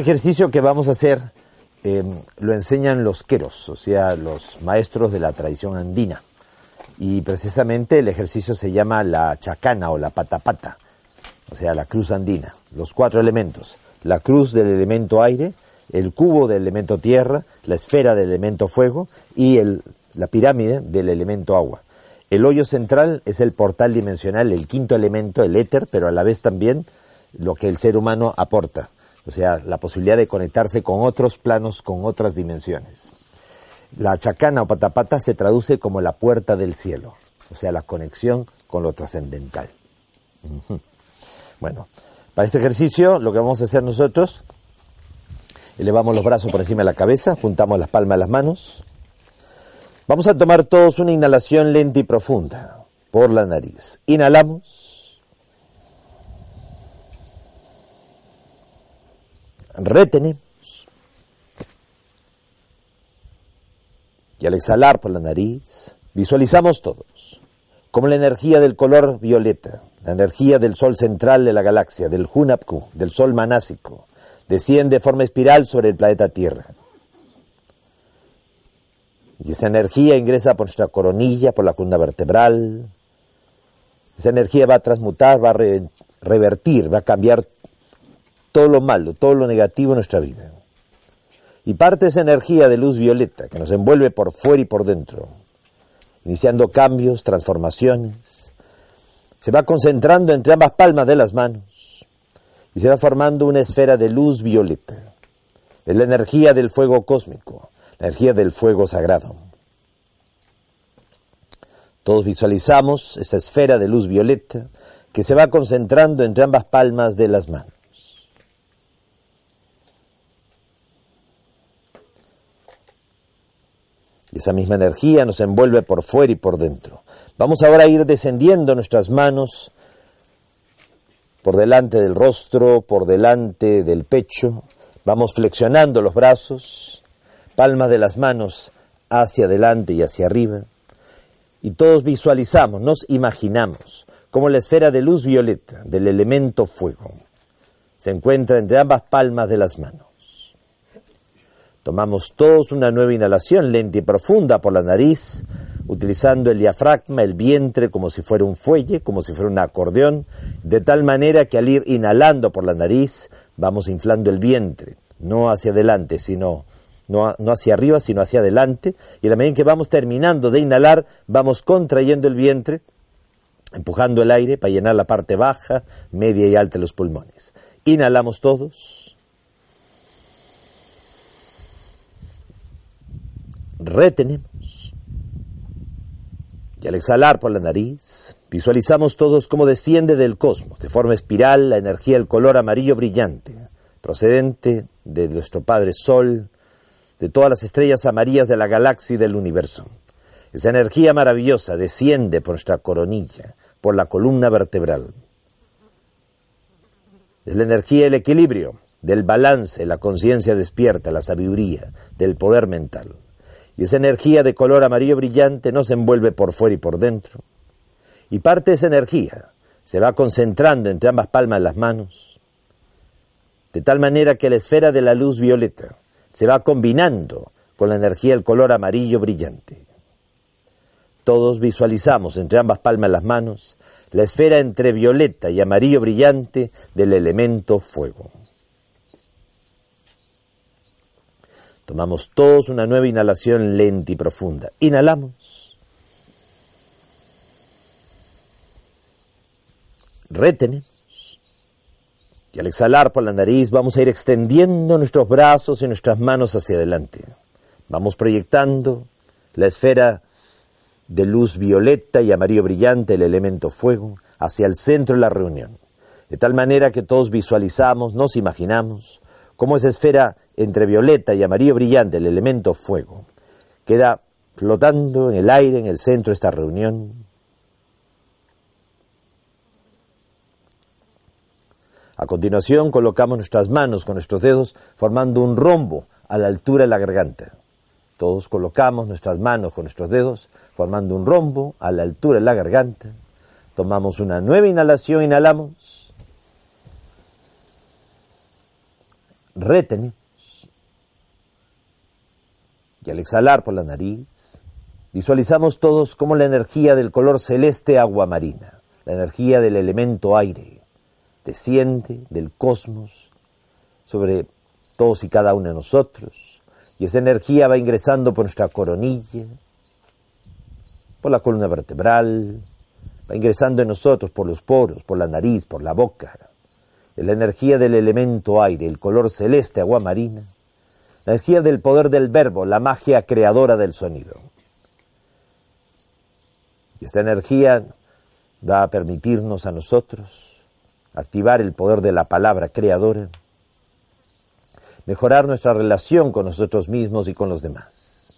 Ejercicio que vamos a hacer eh, lo enseñan los queros, o sea, los maestros de la tradición andina. Y precisamente el ejercicio se llama la chacana o la patapata, o sea, la cruz andina. Los cuatro elementos, la cruz del elemento aire, el cubo del elemento tierra, la esfera del elemento fuego y el, la pirámide del elemento agua. El hoyo central es el portal dimensional, el quinto elemento, el éter, pero a la vez también lo que el ser humano aporta o sea, la posibilidad de conectarse con otros planos, con otras dimensiones. La chacana o patapata se traduce como la puerta del cielo, o sea, la conexión con lo trascendental. Bueno, para este ejercicio lo que vamos a hacer nosotros, elevamos los brazos por encima de la cabeza, juntamos las palmas de las manos. Vamos a tomar todos una inhalación lenta y profunda por la nariz. Inhalamos. Retenemos. Y al exhalar por la nariz, visualizamos todos como la energía del color violeta, la energía del sol central de la galaxia, del Hunapku, del sol manásico, desciende de forma espiral sobre el planeta Tierra. Y esa energía ingresa por nuestra coronilla, por la columna vertebral. Esa energía va a transmutar, va a revertir, va a cambiar todo lo malo, todo lo negativo en nuestra vida. Y parte esa energía de luz violeta que nos envuelve por fuera y por dentro, iniciando cambios, transformaciones, se va concentrando entre ambas palmas de las manos y se va formando una esfera de luz violeta. Es la energía del fuego cósmico, la energía del fuego sagrado. Todos visualizamos esa esfera de luz violeta que se va concentrando entre ambas palmas de las manos. Y esa misma energía nos envuelve por fuera y por dentro. Vamos ahora a ir descendiendo nuestras manos por delante del rostro, por delante del pecho. Vamos flexionando los brazos, palmas de las manos hacia adelante y hacia arriba. Y todos visualizamos, nos imaginamos como la esfera de luz violeta del elemento fuego se encuentra entre ambas palmas de las manos. Tomamos todos una nueva inhalación lenta y profunda por la nariz, utilizando el diafragma, el vientre como si fuera un fuelle, como si fuera un acordeón, de tal manera que al ir inhalando por la nariz vamos inflando el vientre, no hacia adelante, sino no, hacia arriba, sino hacia adelante, y a la medida en que vamos terminando de inhalar, vamos contrayendo el vientre, empujando el aire para llenar la parte baja, media y alta de los pulmones. Inhalamos todos. Retenemos. Y al exhalar por la nariz, visualizamos todos cómo desciende del cosmos, de forma espiral, la energía del color amarillo brillante, procedente de nuestro Padre Sol, de todas las estrellas amarillas de la galaxia y del universo. Esa energía maravillosa desciende por nuestra coronilla, por la columna vertebral. Es la energía del equilibrio, del balance, la conciencia despierta, la sabiduría, del poder mental. Y esa energía de color amarillo brillante nos envuelve por fuera y por dentro. Y parte de esa energía se va concentrando entre ambas palmas de las manos, de tal manera que la esfera de la luz violeta se va combinando con la energía del color amarillo brillante. Todos visualizamos entre ambas palmas de las manos la esfera entre violeta y amarillo brillante del elemento fuego. Tomamos todos una nueva inhalación lenta y profunda. Inhalamos. Retenemos. Y al exhalar por la nariz vamos a ir extendiendo nuestros brazos y nuestras manos hacia adelante. Vamos proyectando la esfera de luz violeta y amarillo brillante, el elemento fuego, hacia el centro de la reunión. De tal manera que todos visualizamos, nos imaginamos, cómo esa esfera entre violeta y amarillo brillante, el elemento fuego, queda flotando en el aire en el centro de esta reunión. A continuación colocamos nuestras manos con nuestros dedos formando un rombo a la altura de la garganta. Todos colocamos nuestras manos con nuestros dedos formando un rombo a la altura de la garganta. Tomamos una nueva inhalación, inhalamos. Retenemos y al exhalar por la nariz, visualizamos todos como la energía del color celeste agua marina, la energía del elemento aire, desciende del cosmos sobre todos y cada uno de nosotros, y esa energía va ingresando por nuestra coronilla, por la columna vertebral, va ingresando en nosotros por los poros, por la nariz, por la boca. La energía del elemento aire, el color celeste agua marina, la energía del poder del verbo, la magia creadora del sonido. Y esta energía va a permitirnos a nosotros activar el poder de la palabra creadora, mejorar nuestra relación con nosotros mismos y con los demás.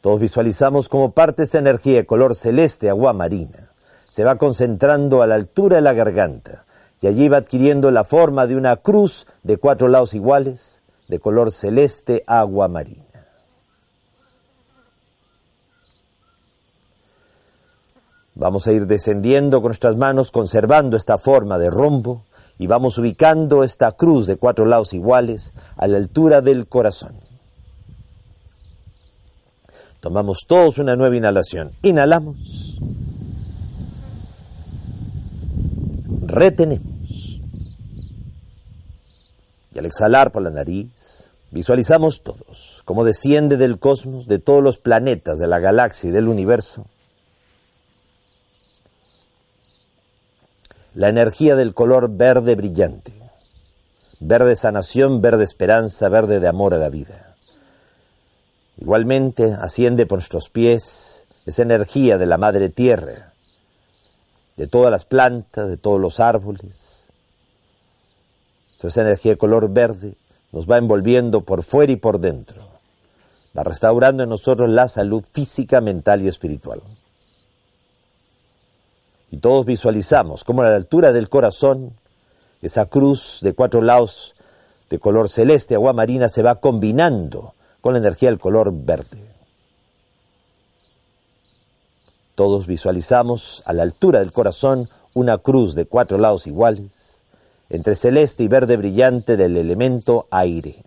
Todos visualizamos como parte esta energía de color celeste, agua marina, se va concentrando a la altura de la garganta y allí va adquiriendo la forma de una cruz de cuatro lados iguales, de color celeste agua marina. Vamos a ir descendiendo con nuestras manos conservando esta forma de rombo y vamos ubicando esta cruz de cuatro lados iguales a la altura del corazón. Tomamos todos una nueva inhalación. Inhalamos. Retenemos. Y al exhalar por la nariz, visualizamos todos cómo desciende del cosmos, de todos los planetas, de la galaxia y del universo, la energía del color verde brillante, verde sanación, verde esperanza, verde de amor a la vida. Igualmente asciende por nuestros pies esa energía de la madre tierra, de todas las plantas, de todos los árboles, esa energía de color verde nos va envolviendo por fuera y por dentro, va restaurando en nosotros la salud física, mental y espiritual. Y todos visualizamos cómo a la altura del corazón, esa cruz de cuatro lados de color celeste, agua marina, se va combinando con la energía del color verde. Todos visualizamos a la altura del corazón una cruz de cuatro lados iguales, entre celeste y verde brillante del elemento aire.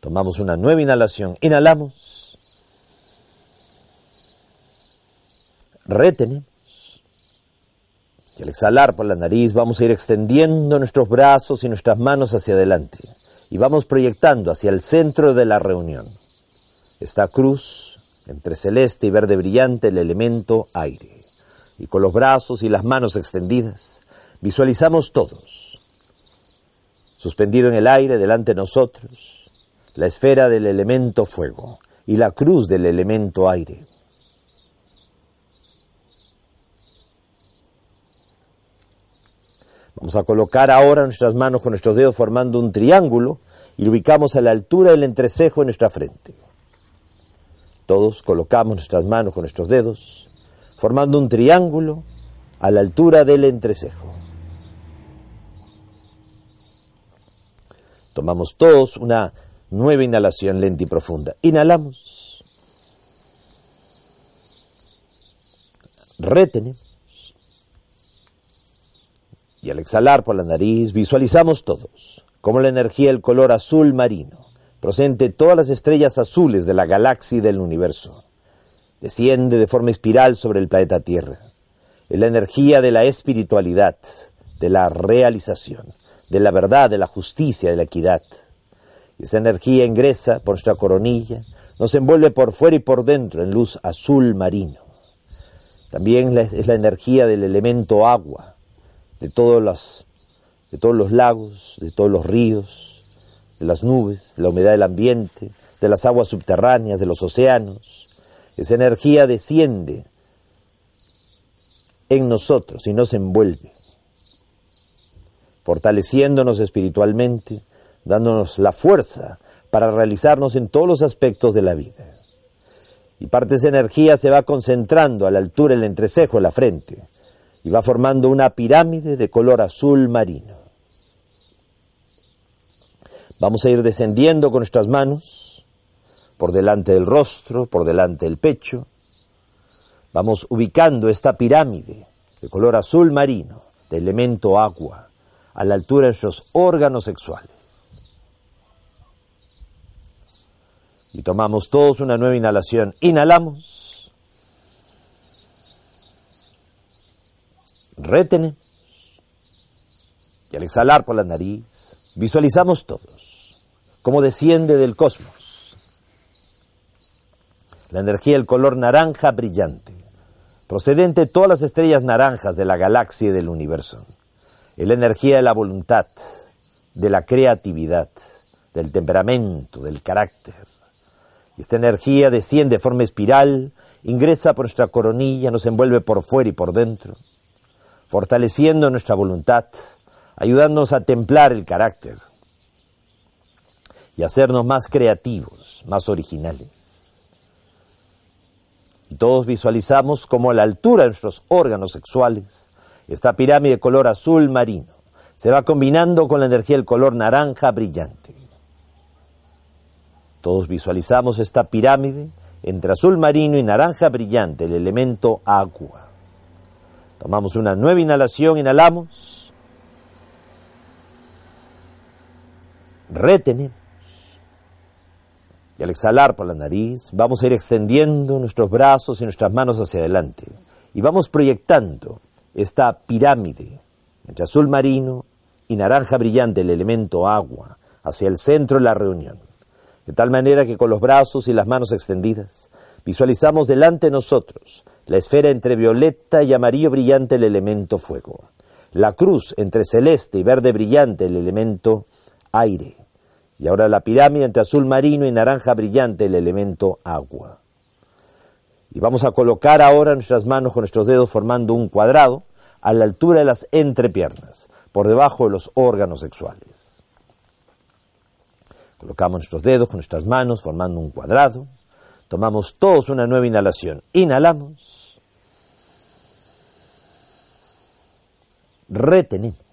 Tomamos una nueva inhalación. Inhalamos. Retenemos. Y al exhalar por la nariz vamos a ir extendiendo nuestros brazos y nuestras manos hacia adelante. Y vamos proyectando hacia el centro de la reunión. Esta cruz entre celeste y verde brillante el elemento aire. Y con los brazos y las manos extendidas Visualizamos todos, suspendido en el aire delante de nosotros, la esfera del elemento fuego y la cruz del elemento aire. Vamos a colocar ahora nuestras manos con nuestros dedos formando un triángulo y lo ubicamos a la altura del entrecejo en nuestra frente. Todos colocamos nuestras manos con nuestros dedos formando un triángulo a la altura del entrecejo. Tomamos todos una nueva inhalación lenta y profunda. Inhalamos. Retenemos. Y al exhalar por la nariz visualizamos todos como la energía del color azul marino procedente de todas las estrellas azules de la galaxia y del universo. Desciende de forma espiral sobre el planeta Tierra. Es la energía de la espiritualidad, de la realización, de la verdad, de la justicia, de la equidad. Esa energía ingresa por nuestra coronilla, nos envuelve por fuera y por dentro en luz azul marino. También es la energía del elemento agua, de todos los, de todos los lagos, de todos los ríos, de las nubes, de la humedad del ambiente, de las aguas subterráneas, de los océanos. Esa energía desciende en nosotros y nos envuelve, fortaleciéndonos espiritualmente, dándonos la fuerza para realizarnos en todos los aspectos de la vida. Y parte de esa energía se va concentrando a la altura del entrecejo de la frente y va formando una pirámide de color azul marino. Vamos a ir descendiendo con nuestras manos por delante del rostro, por delante del pecho. Vamos ubicando esta pirámide de color azul marino, de elemento agua, a la altura de nuestros órganos sexuales. Y tomamos todos una nueva inhalación. Inhalamos. Retenemos. Y al exhalar por la nariz, visualizamos todos cómo desciende del cosmos. La energía del color naranja brillante, procedente de todas las estrellas naranjas de la galaxia y del universo. Es la energía de la voluntad, de la creatividad, del temperamento, del carácter, y esta energía desciende de forma espiral, ingresa por nuestra coronilla, nos envuelve por fuera y por dentro, fortaleciendo nuestra voluntad, ayudándonos a templar el carácter y hacernos más creativos, más originales. Y todos visualizamos como a la altura de nuestros órganos sexuales, esta pirámide de color azul marino se va combinando con la energía del color naranja brillante. Todos visualizamos esta pirámide entre azul marino y naranja brillante, el elemento agua. Tomamos una nueva inhalación, inhalamos. Retenemos. Y al exhalar por la nariz, vamos a ir extendiendo nuestros brazos y nuestras manos hacia adelante. Y vamos proyectando esta pirámide entre azul marino y naranja brillante, el elemento agua, hacia el centro de la reunión. De tal manera que con los brazos y las manos extendidas visualizamos delante de nosotros la esfera entre violeta y amarillo brillante el elemento fuego, la cruz entre celeste y verde brillante el elemento aire, y ahora la pirámide entre azul marino y naranja brillante el elemento agua. Y vamos a colocar ahora nuestras manos con nuestros dedos formando un cuadrado a la altura de las entrepiernas, por debajo de los órganos sexuales. Colocamos nuestros dedos con nuestras manos formando un cuadrado. Tomamos todos una nueva inhalación. Inhalamos. Retenemos.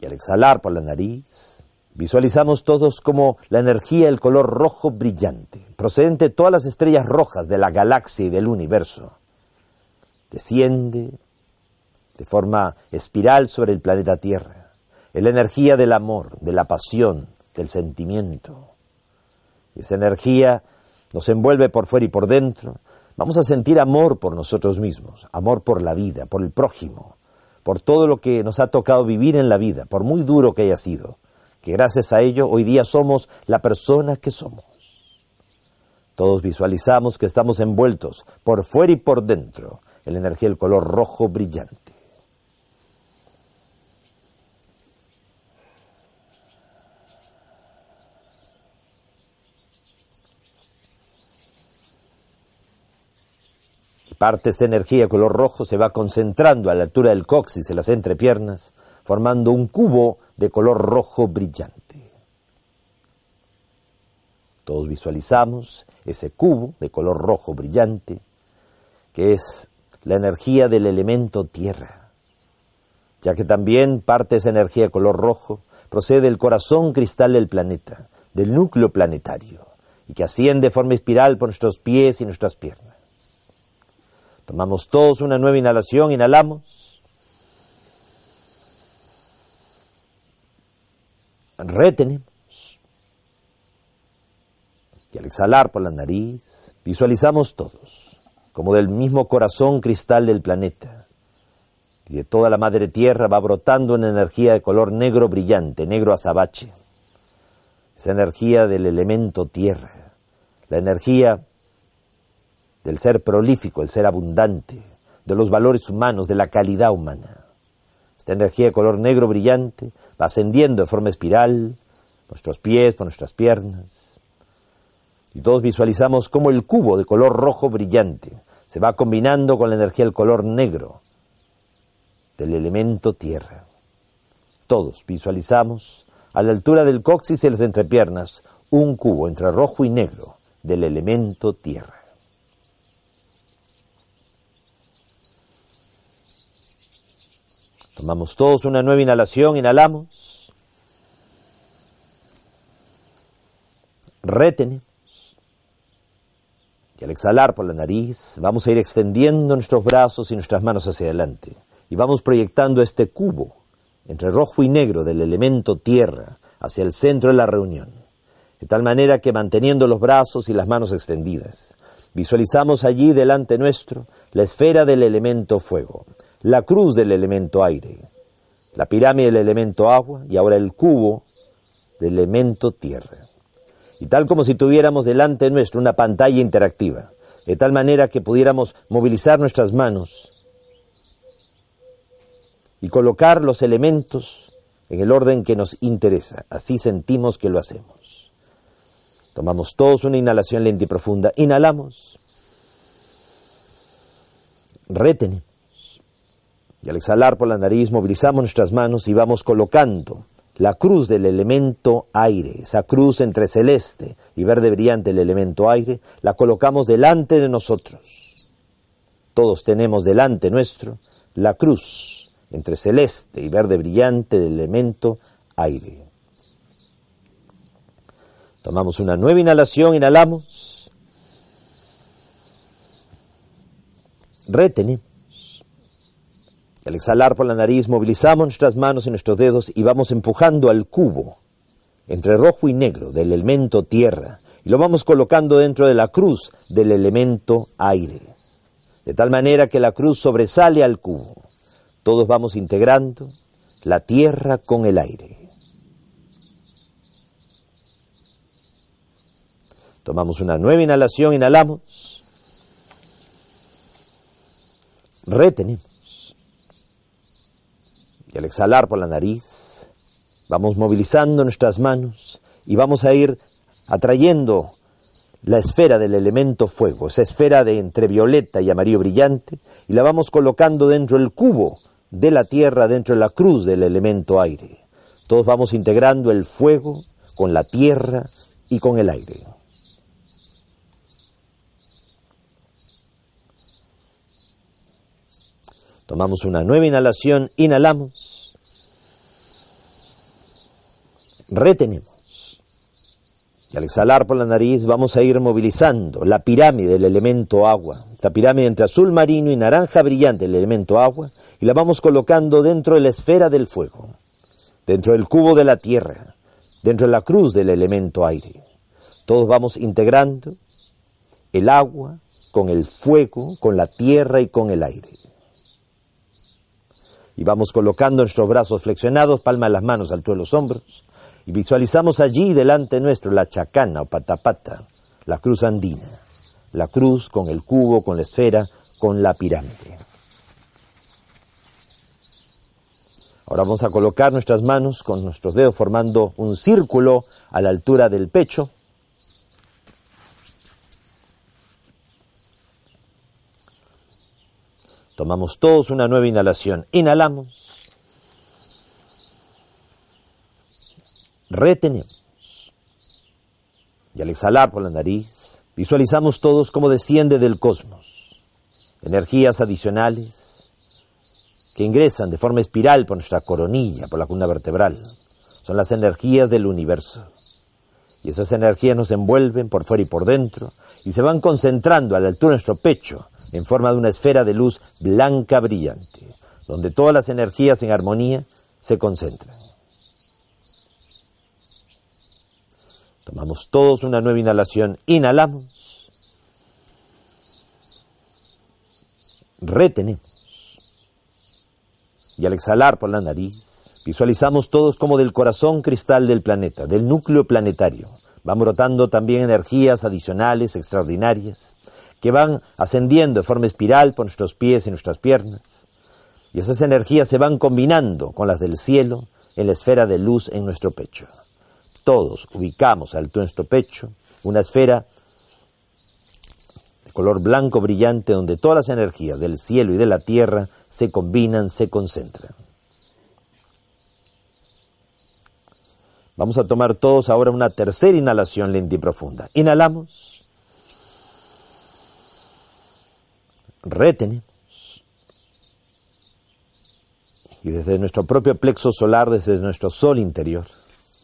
Y al exhalar por la nariz, visualizamos todos como la energía del color rojo brillante, procedente de todas las estrellas rojas de la galaxia y del universo, desciende de forma espiral sobre el planeta Tierra es la energía del amor, de la pasión, del sentimiento. Y esa energía nos envuelve por fuera y por dentro. Vamos a sentir amor por nosotros mismos, amor por la vida, por el prójimo, por todo lo que nos ha tocado vivir en la vida, por muy duro que haya sido, que gracias a ello hoy día somos la persona que somos. Todos visualizamos que estamos envueltos por fuera y por dentro en la energía del color rojo brillante. Parte esta energía color rojo se va concentrando a la altura del coxis, en las entrepiernas, formando un cubo de color rojo brillante. Todos visualizamos ese cubo de color rojo brillante, que es la energía del elemento tierra, ya que también parte esa energía de color rojo procede del corazón cristal del planeta, del núcleo planetario, y que asciende de forma espiral por nuestros pies y nuestras piernas. Tomamos todos una nueva inhalación, inhalamos. Retenemos. Y al exhalar por la nariz, visualizamos todos, como del mismo corazón cristal del planeta, y de toda la madre tierra va brotando una energía de color negro brillante, negro azabache. Esa energía del elemento tierra, la energía del ser prolífico, el ser abundante, de los valores humanos, de la calidad humana. Esta energía de color negro brillante va ascendiendo de forma espiral, nuestros pies, por nuestras piernas. Y todos visualizamos cómo el cubo de color rojo brillante se va combinando con la energía del color negro del elemento tierra. Todos visualizamos a la altura del coxis y las entrepiernas un cubo entre rojo y negro del elemento tierra. Tomamos todos una nueva inhalación, inhalamos. Retenemos. Y al exhalar por la nariz, vamos a ir extendiendo nuestros brazos y nuestras manos hacia adelante. Y vamos proyectando este cubo entre rojo y negro del elemento tierra hacia el centro de la reunión. De tal manera que manteniendo los brazos y las manos extendidas, visualizamos allí delante nuestro la esfera del elemento fuego, la cruz del elemento aire, la pirámide del elemento agua y ahora el cubo del elemento tierra y tal como si tuviéramos delante nuestro una pantalla interactiva, de tal manera que pudiéramos movilizar nuestras manos y colocar los elementos en el orden que nos interesa. Así sentimos que lo hacemos. Tomamos todos una inhalación lenta y profunda. Inhalamos. Retenemos. Y al exhalar por la nariz movilizamos nuestras manos y vamos colocando la cruz del elemento aire, esa cruz entre celeste y verde brillante el elemento aire, la colocamos delante de nosotros. Todos tenemos delante nuestro la cruz entre celeste y verde brillante del elemento aire. Tomamos una nueva inhalación, inhalamos. Retenemos. Al exhalar por la nariz movilizamos nuestras manos y nuestros dedos y vamos empujando al cubo entre rojo y negro del elemento tierra y lo vamos colocando dentro de la cruz del elemento aire. De tal manera que la cruz sobresale al cubo. Todos vamos integrando la tierra con el aire. Tomamos una nueva inhalación, inhalamos. Retenemos. Y al exhalar por la nariz, vamos movilizando nuestras manos y vamos a ir atrayendo la esfera del elemento fuego, esa esfera de entre violeta y amarillo brillante, y la vamos colocando dentro del cubo de la tierra, dentro de la cruz del elemento aire. Todos vamos integrando el fuego con la tierra y con el aire. Tomamos una nueva inhalación, inhalamos, retenemos. Y al exhalar por la nariz vamos a ir movilizando la pirámide del elemento agua, la pirámide entre azul marino y naranja brillante el elemento agua, y la vamos colocando dentro de la esfera del fuego, dentro del cubo de la tierra, dentro de la cruz del elemento aire. Todos vamos integrando el agua con el fuego, con la tierra y con el aire y vamos colocando nuestros brazos flexionados, palma de las manos, alto de los hombros, y visualizamos allí delante nuestro la chacana o patapata, la cruz andina, la cruz con el cubo, con la esfera, con la pirámide. Ahora vamos a colocar nuestras manos con nuestros dedos formando un círculo a la altura del pecho Tomamos todos una nueva inhalación. Inhalamos. Retenemos. Y al exhalar por la nariz, visualizamos todos cómo desciende del cosmos. Energías adicionales que ingresan de forma espiral por nuestra coronilla, por la columna vertebral. Son las energías del universo. Y esas energías nos envuelven por fuera y por dentro y se van concentrando a la altura de nuestro pecho, en forma de una esfera de luz blanca brillante, donde todas las energías en armonía se concentran. Tomamos todos una nueva inhalación. Inhalamos. Retenemos. Y al exhalar por la nariz, visualizamos todos como del corazón cristal del planeta, del núcleo planetario. Van brotando también energías adicionales, extraordinarias, que van ascendiendo de forma espiral por nuestros pies y nuestras piernas. Y esas energías se van combinando con las del cielo en la esfera de luz en nuestro pecho. Todos ubicamos al nuestro pecho una esfera de color blanco brillante donde todas las energías del cielo y de la tierra se combinan, se concentran. Vamos a tomar todos ahora una tercera inhalación lenta y profunda. Inhalamos. Retenemos. Y desde nuestro propio plexo solar, desde nuestro sol interior,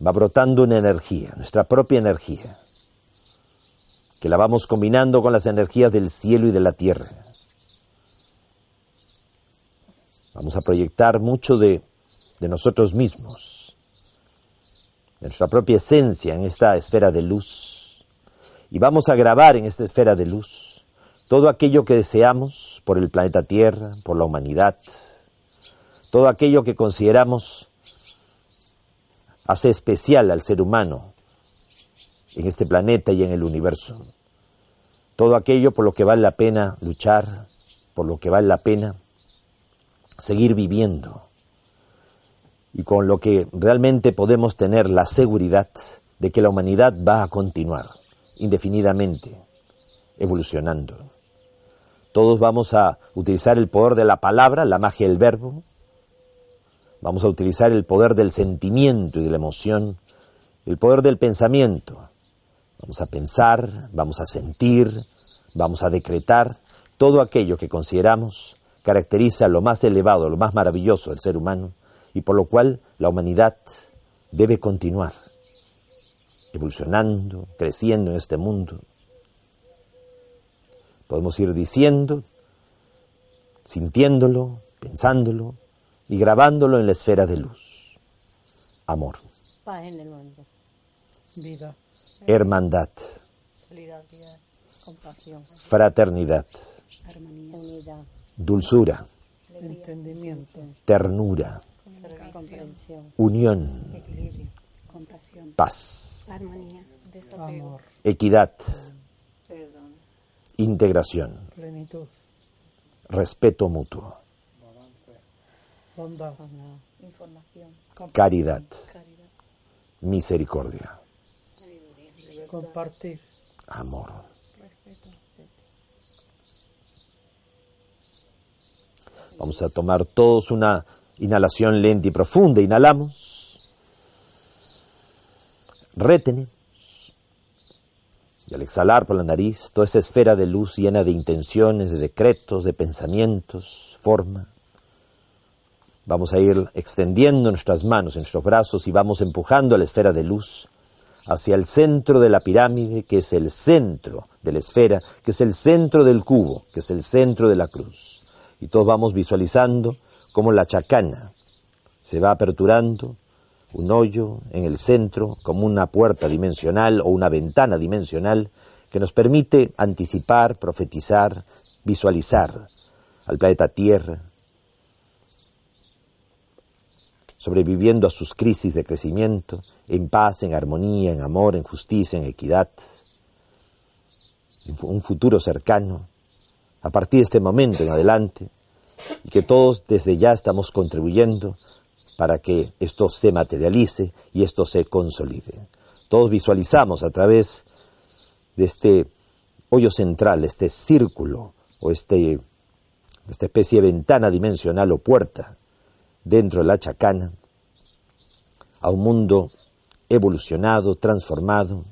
va brotando una energía, nuestra propia energía, que la vamos combinando con las energías del cielo y de la tierra. Vamos a proyectar mucho de, de nosotros mismos, de nuestra propia esencia en esta esfera de luz. Y vamos a grabar en esta esfera de luz todo aquello que deseamos por el planeta Tierra, por la humanidad, todo aquello que consideramos hace especial al ser humano en este planeta y en el universo. Todo aquello por lo que vale la pena luchar, por lo que vale la pena seguir viviendo y con lo que realmente podemos tener la seguridad de que la humanidad va a continuar indefinidamente evolucionando. Todos vamos a utilizar el poder de la palabra, la magia del verbo, Vamos a utilizar el poder del sentimiento y de la emoción, el poder del pensamiento. Vamos a pensar, vamos a sentir, vamos a decretar todo aquello que consideramos caracteriza lo más elevado, lo más maravilloso del ser humano y por lo cual la humanidad debe continuar evolucionando, creciendo en este mundo. Podemos ir diciendo, sintiéndolo, pensándolo, y grabándolo en la esfera de luz. Amor. Paz en el mundo. Vida. Hermandad. Solidaridad. Compasión. Fraternidad. Armonía. Unidad. Dulzura. Entendimiento. Ternura. Comprensión. Unión. Equilibrio. Compasión. Paz. Armonía. Desapego. Amor. Equidad. Integración. Plenitud. Respeto mutuo. Bondad. Información. Caridad. Misericordia. Compartir. Amor. Respeto. Vamos a tomar todos una inhalación lenta y profunda. Inhalamos. Retenemos. Y al exhalar por la nariz, toda esa esfera de luz llena de intenciones, de decretos, de pensamientos, forma. Vamos a ir extendiendo nuestras manos nuestros brazos y vamos empujando a la esfera de luz hacia el centro de la pirámide, que es el centro de la esfera, que es el centro del cubo, que es el centro de la cruz. Y todos vamos visualizando cómo la chacana se va aperturando, un hoyo en el centro, como una puerta dimensional o una ventana dimensional, que nos permite anticipar, profetizar, visualizar al planeta Tierra, sobreviviendo a sus crisis de crecimiento, en paz, en armonía, en amor, en justicia, en equidad, un futuro cercano, a partir de este momento en adelante, y que todos desde ya estamos contribuyendo para que esto se materialice y esto se consolide. Todos visualizamos a través de este hoyo central, este círculo o este, esta especie de ventana dimensional o puerta dentro de la chacana a un mundo evolucionado, transformado,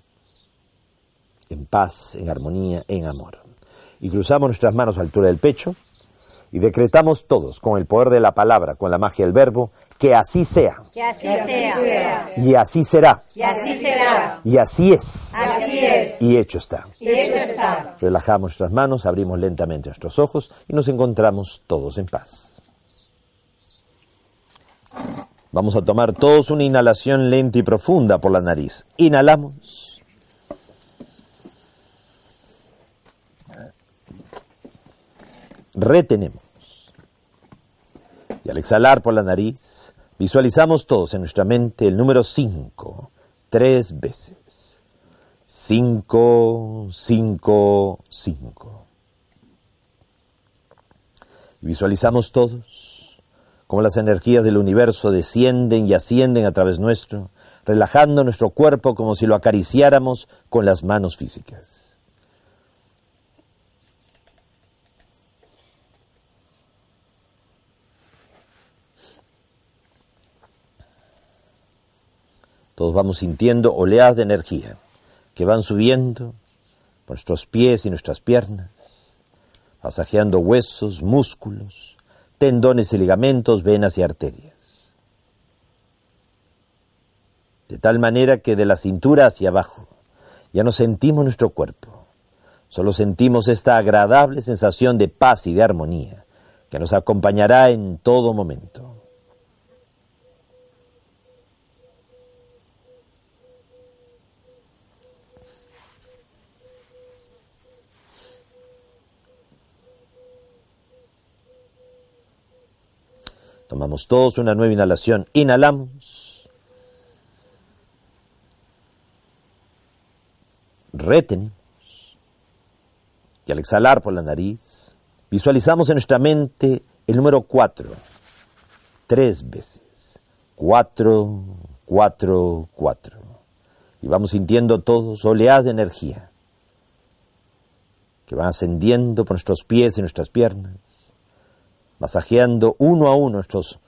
en paz, en armonía, en amor. Y cruzamos nuestras manos a altura del pecho y decretamos todos, con el poder de la palabra, con la magia del verbo, que así sea. Que así, sea. Y así será. Y así será. Y así es. Así es. Y hecho está. Y hecho está. Relajamos nuestras manos, abrimos lentamente nuestros ojos y nos encontramos todos en paz. Vamos a tomar todos una inhalación lenta y profunda por la nariz. Inhalamos. Retenemos. Y al exhalar por la nariz, visualizamos todos en nuestra mente el número 5 tres veces. 5, 5, 5. Visualizamos todos cómo las energías del universo descienden y ascienden a través nuestro, relajando nuestro cuerpo como si lo acariciáramos con las manos físicas. Todos vamos sintiendo oleadas de energía que van subiendo por nuestros pies y nuestras piernas, masajeando huesos, músculos, tendones y ligamentos, venas y arterias. De tal manera que de la cintura hacia abajo ya no sentimos nuestro cuerpo, solo sentimos esta agradable sensación de paz y de armonía que nos acompañará en todo momento. Tomamos todos una nueva inhalación. Inhalamos. Retenemos. Y al exhalar por la nariz, visualizamos en nuestra mente el número cuatro. Tres veces. Cuatro, cuatro, cuatro. Y vamos sintiendo todos oleadas de energía que van ascendiendo por nuestros pies y nuestras piernas masajeando uno a uno nuestros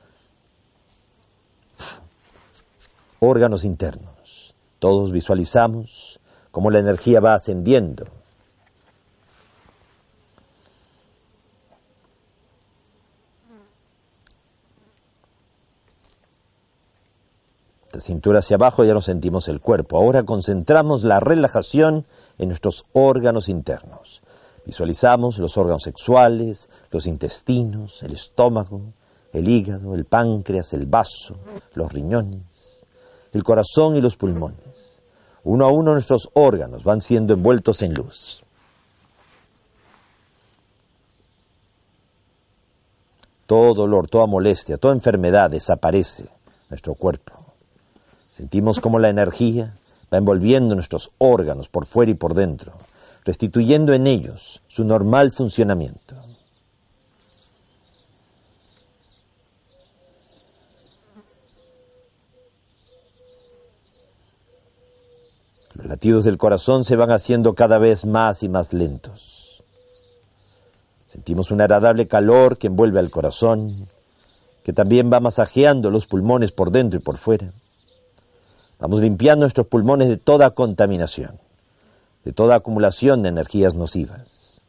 órganos internos. Todos visualizamos cómo la energía va ascendiendo. De cintura hacia abajo ya no sentimos el cuerpo. Ahora concentramos la relajación en nuestros órganos internos. Visualizamos los órganos sexuales, los intestinos, el estómago, el hígado, el páncreas, el vaso, los riñones, el corazón y los pulmones. Uno a uno nuestros órganos van siendo envueltos en luz. Todo dolor, toda molestia, toda enfermedad desaparece de nuestro cuerpo. Sentimos como la energía va envolviendo nuestros órganos por fuera y por dentro restituyendo en ellos su normal funcionamiento. Los latidos del corazón se van haciendo cada vez más y más lentos. Sentimos un agradable calor que envuelve al corazón, que también va masajeando los pulmones por dentro y por fuera. Vamos limpiando nuestros pulmones de toda contaminación de toda acumulación de energías nocivas.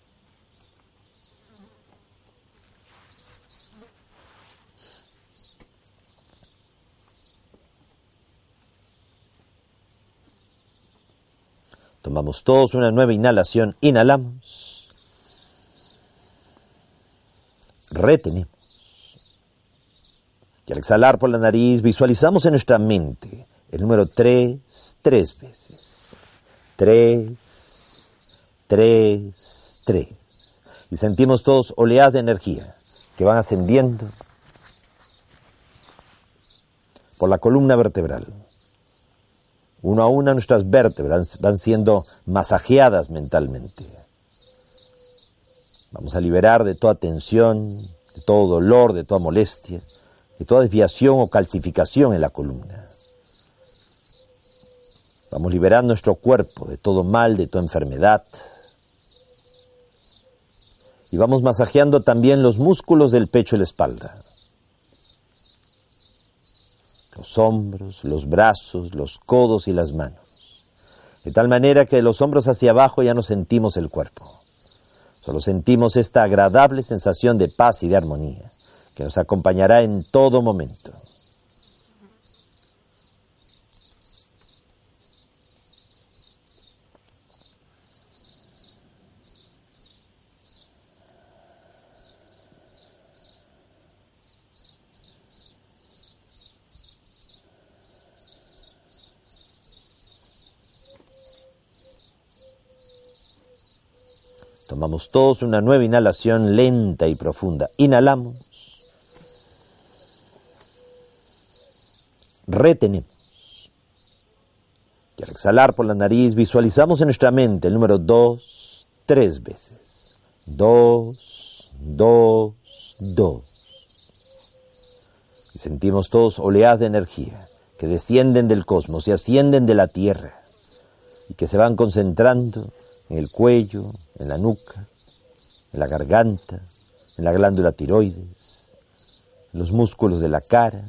Tomamos todos una nueva inhalación, inhalamos, retenemos. Y al exhalar por la nariz visualizamos en nuestra mente el número tres, tres veces. Tres, tres, tres. Y sentimos todos oleadas de energía que van ascendiendo por la columna vertebral. Uno a una nuestras vértebras van siendo masajeadas mentalmente. Vamos a liberar de toda tensión, de todo dolor, de toda molestia, de toda desviación o calcificación en la columna. Vamos liberando nuestro cuerpo de todo mal, de toda enfermedad, y vamos masajeando también los músculos del pecho y la espalda. Los hombros, los brazos, los codos y las manos. De tal manera que de los hombros hacia abajo ya no sentimos el cuerpo. Solo sentimos esta agradable sensación de paz y de armonía que nos acompañará en todo momento. Tomamos todos una nueva inhalación lenta y profunda. Inhalamos. Retenemos. Y al exhalar por la nariz visualizamos en nuestra mente el número dos, tres veces. Dos, dos, dos. Y sentimos todos oleadas de energía que descienden del cosmos y ascienden de la tierra y que se van concentrando en el cuello, en la nuca, en la garganta, en la glándula tiroides, en los músculos de la cara.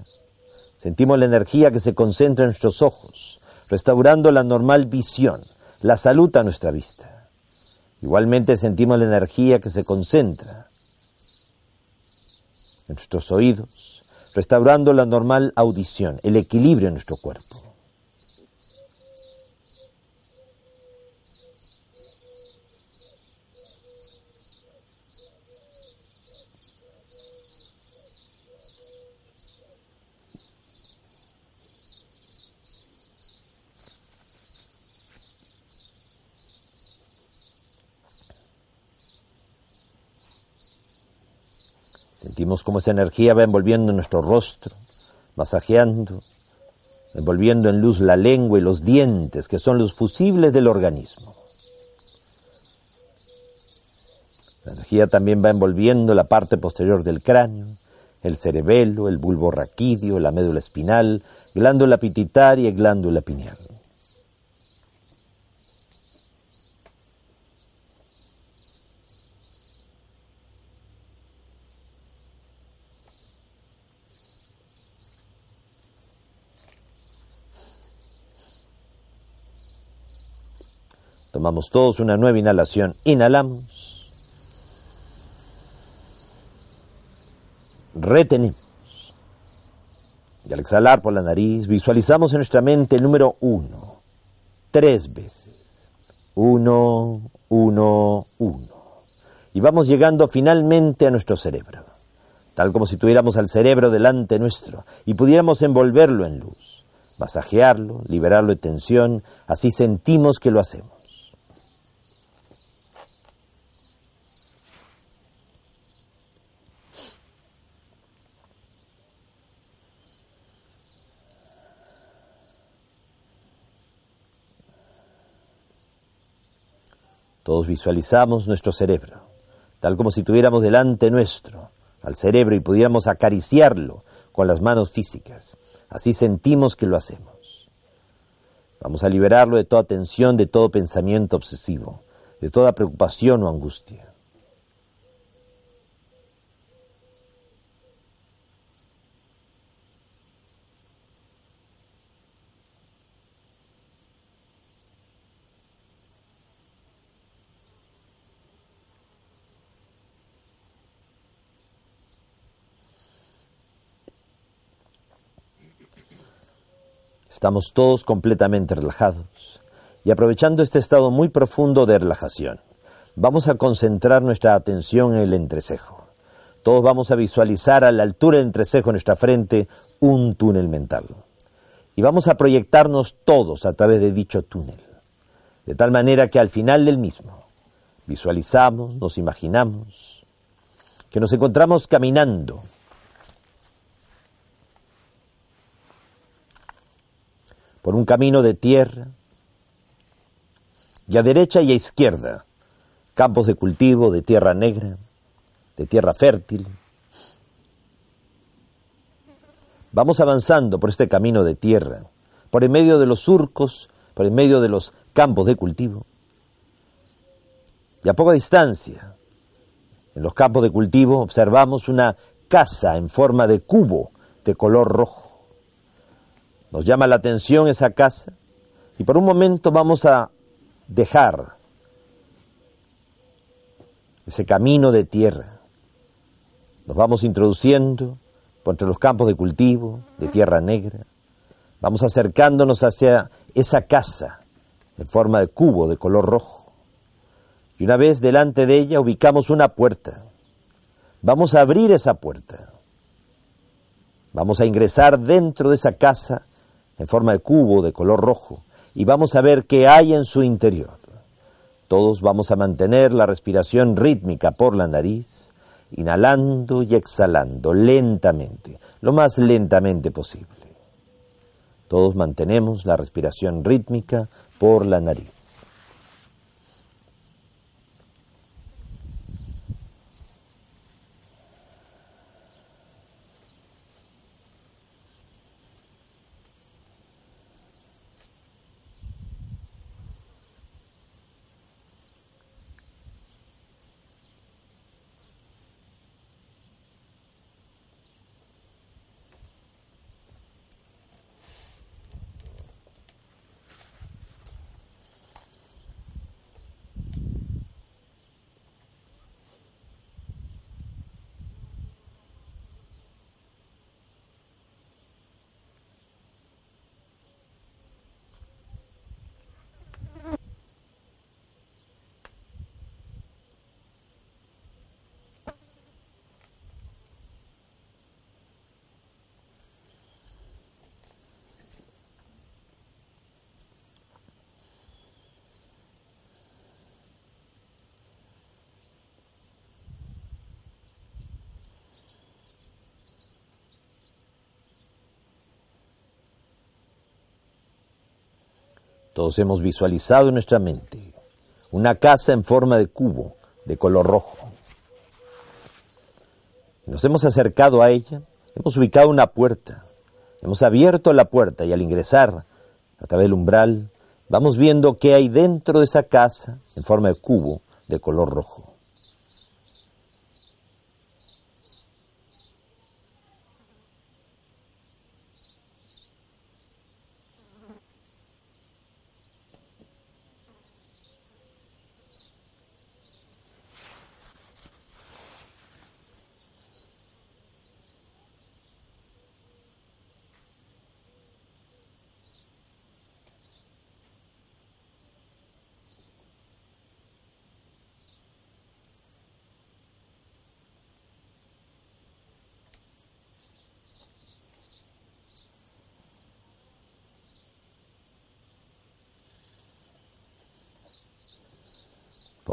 Sentimos la energía que se concentra en nuestros ojos, restaurando la normal visión, la salud a nuestra vista. Igualmente sentimos la energía que se concentra en nuestros oídos, restaurando la normal audición, el equilibrio en nuestro cuerpo. Sentimos como esa energía va envolviendo nuestro rostro, masajeando, envolviendo en luz la lengua y los dientes, que son los fusibles del organismo. La energía también va envolviendo la parte posterior del cráneo, el cerebelo, el bulbo raquídeo, la médula espinal, glándula pituitaria y glándula pineal. Tomamos todos una nueva inhalación. Inhalamos. Retenemos. Y al exhalar por la nariz, visualizamos en nuestra mente el número uno. Tres veces. Uno, uno, uno. Y vamos llegando finalmente a nuestro cerebro. Tal como si tuviéramos al cerebro delante nuestro y pudiéramos envolverlo en luz. Masajearlo, liberarlo de tensión. Así sentimos que lo hacemos. Todos visualizamos nuestro cerebro, tal como si tuviéramos delante nuestro al cerebro y pudiéramos acariciarlo con las manos físicas. Así sentimos que lo hacemos. Vamos a liberarlo de toda tensión, de todo pensamiento obsesivo, de toda preocupación o angustia. Estamos todos completamente relajados y aprovechando este estado muy profundo de relajación, vamos a concentrar nuestra atención en el entrecejo. Todos vamos a visualizar a la altura del entrecejo en nuestra frente un túnel mental. Y vamos a proyectarnos todos a través de dicho túnel. De tal manera que al final del mismo visualizamos, nos imaginamos que nos encontramos caminando por un camino de tierra, y a derecha y a izquierda, campos de cultivo, de tierra negra, de tierra fértil. Vamos avanzando por este camino de tierra, por en medio de los surcos, por en medio de los campos de cultivo. Y a poca distancia, en los campos de cultivo, observamos una casa en forma de cubo de color rojo. Nos llama la atención esa casa y por un momento vamos a dejar ese camino de tierra. Nos vamos introduciendo por entre los campos de cultivo, de tierra negra. Vamos acercándonos hacia esa casa en forma de cubo de color rojo. Y una vez delante de ella ubicamos una puerta. Vamos a abrir esa puerta. Vamos a ingresar dentro de esa casa en forma de cubo de color rojo y vamos a ver qué hay en su interior. Todos vamos a mantener la respiración rítmica por la nariz, inhalando y exhalando lentamente, lo más lentamente posible. Todos mantenemos la respiración rítmica por la nariz. Todos hemos visualizado en nuestra mente una casa en forma de cubo de color rojo. Nos hemos acercado a ella, hemos ubicado una puerta, hemos abierto la puerta y al ingresar a través del umbral vamos viendo qué hay dentro de esa casa en forma de cubo de color rojo.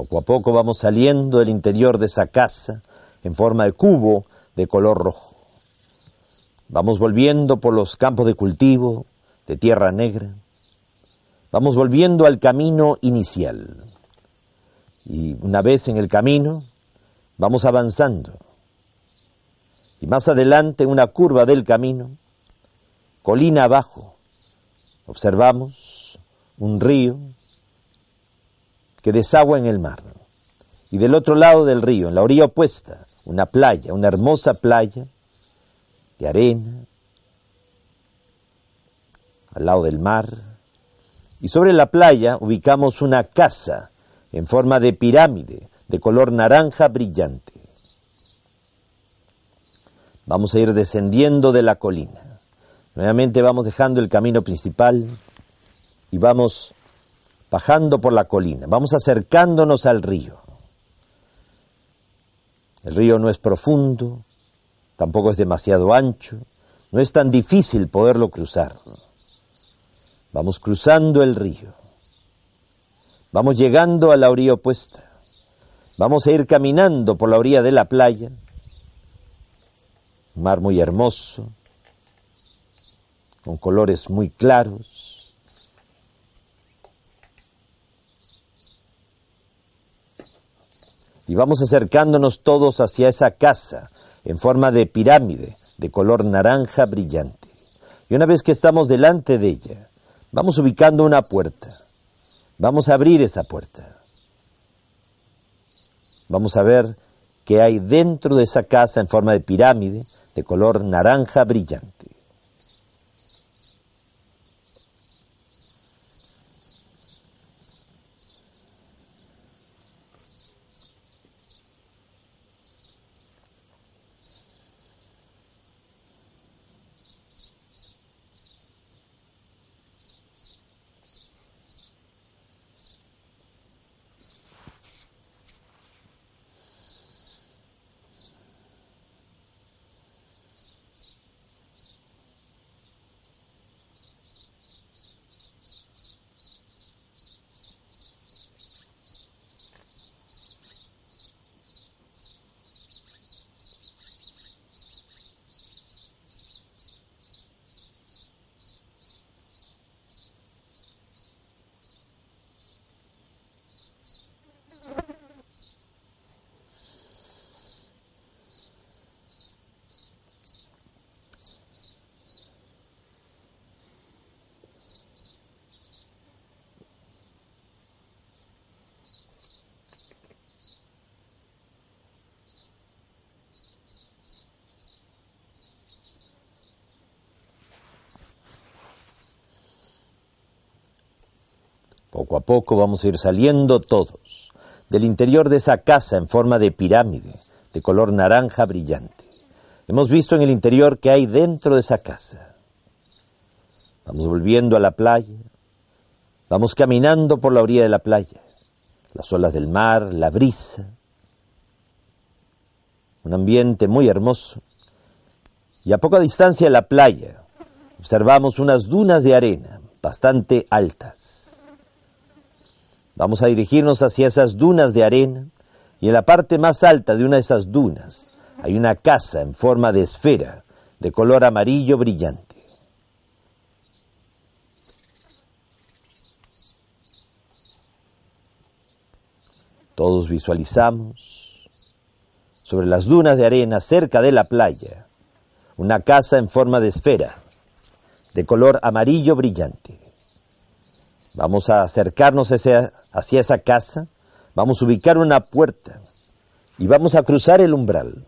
Poco a poco vamos saliendo del interior de esa casa en forma de cubo de color rojo. Vamos volviendo por los campos de cultivo de tierra negra. Vamos volviendo al camino inicial. Y una vez en el camino, vamos avanzando. Y más adelante, en una curva del camino, colina abajo, observamos un río que desagua en el mar. Y del otro lado del río, en la orilla opuesta, una playa, una hermosa playa de arena, al lado del mar. Y sobre la playa ubicamos una casa en forma de pirámide, de color naranja brillante. Vamos a ir descendiendo de la colina. Nuevamente vamos dejando el camino principal y vamos bajando por la colina, vamos acercándonos al río. El río no es profundo, tampoco es demasiado ancho, no es tan difícil poderlo cruzar. Vamos cruzando el río, vamos llegando a la orilla opuesta, vamos a ir caminando por la orilla de la playa, un mar muy hermoso, con colores muy claros, y vamos acercándonos todos hacia esa casa en forma de pirámide de color naranja brillante. Y una vez que estamos delante de ella, vamos ubicando una puerta. Vamos a abrir esa puerta. Vamos a ver qué hay dentro de esa casa en forma de pirámide de color naranja brillante. Poco a poco vamos a ir saliendo todos del interior de esa casa en forma de pirámide, de color naranja brillante. Hemos visto en el interior que hay dentro de esa casa. Vamos volviendo a la playa, vamos caminando por la orilla de la playa, las olas del mar, la brisa, un ambiente muy hermoso. Y a poca distancia de la playa observamos unas dunas de arena bastante altas. Vamos a dirigirnos hacia esas dunas de arena y en la parte más alta de una de esas dunas hay una casa en forma de esfera de color amarillo brillante. Todos visualizamos sobre las dunas de arena cerca de la playa una casa en forma de esfera de color amarillo brillante. Vamos a acercarnos hacia, esa casa, vamos a ubicar una puerta y vamos a cruzar el umbral.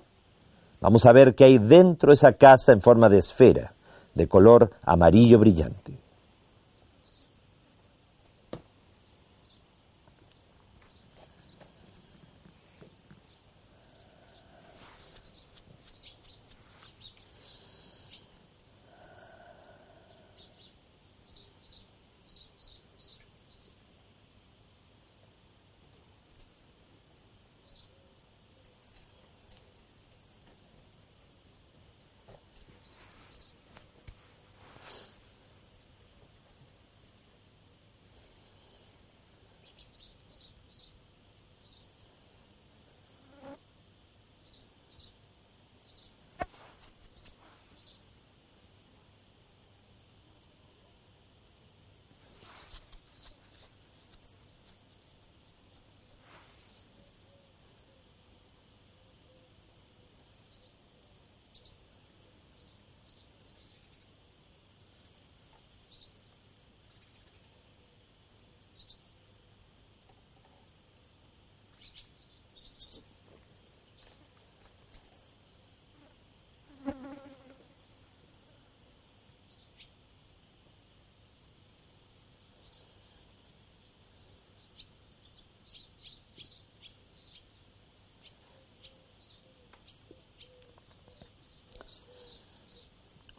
Vamos a ver qué hay dentro de esa casa en forma de esfera de color amarillo brillante.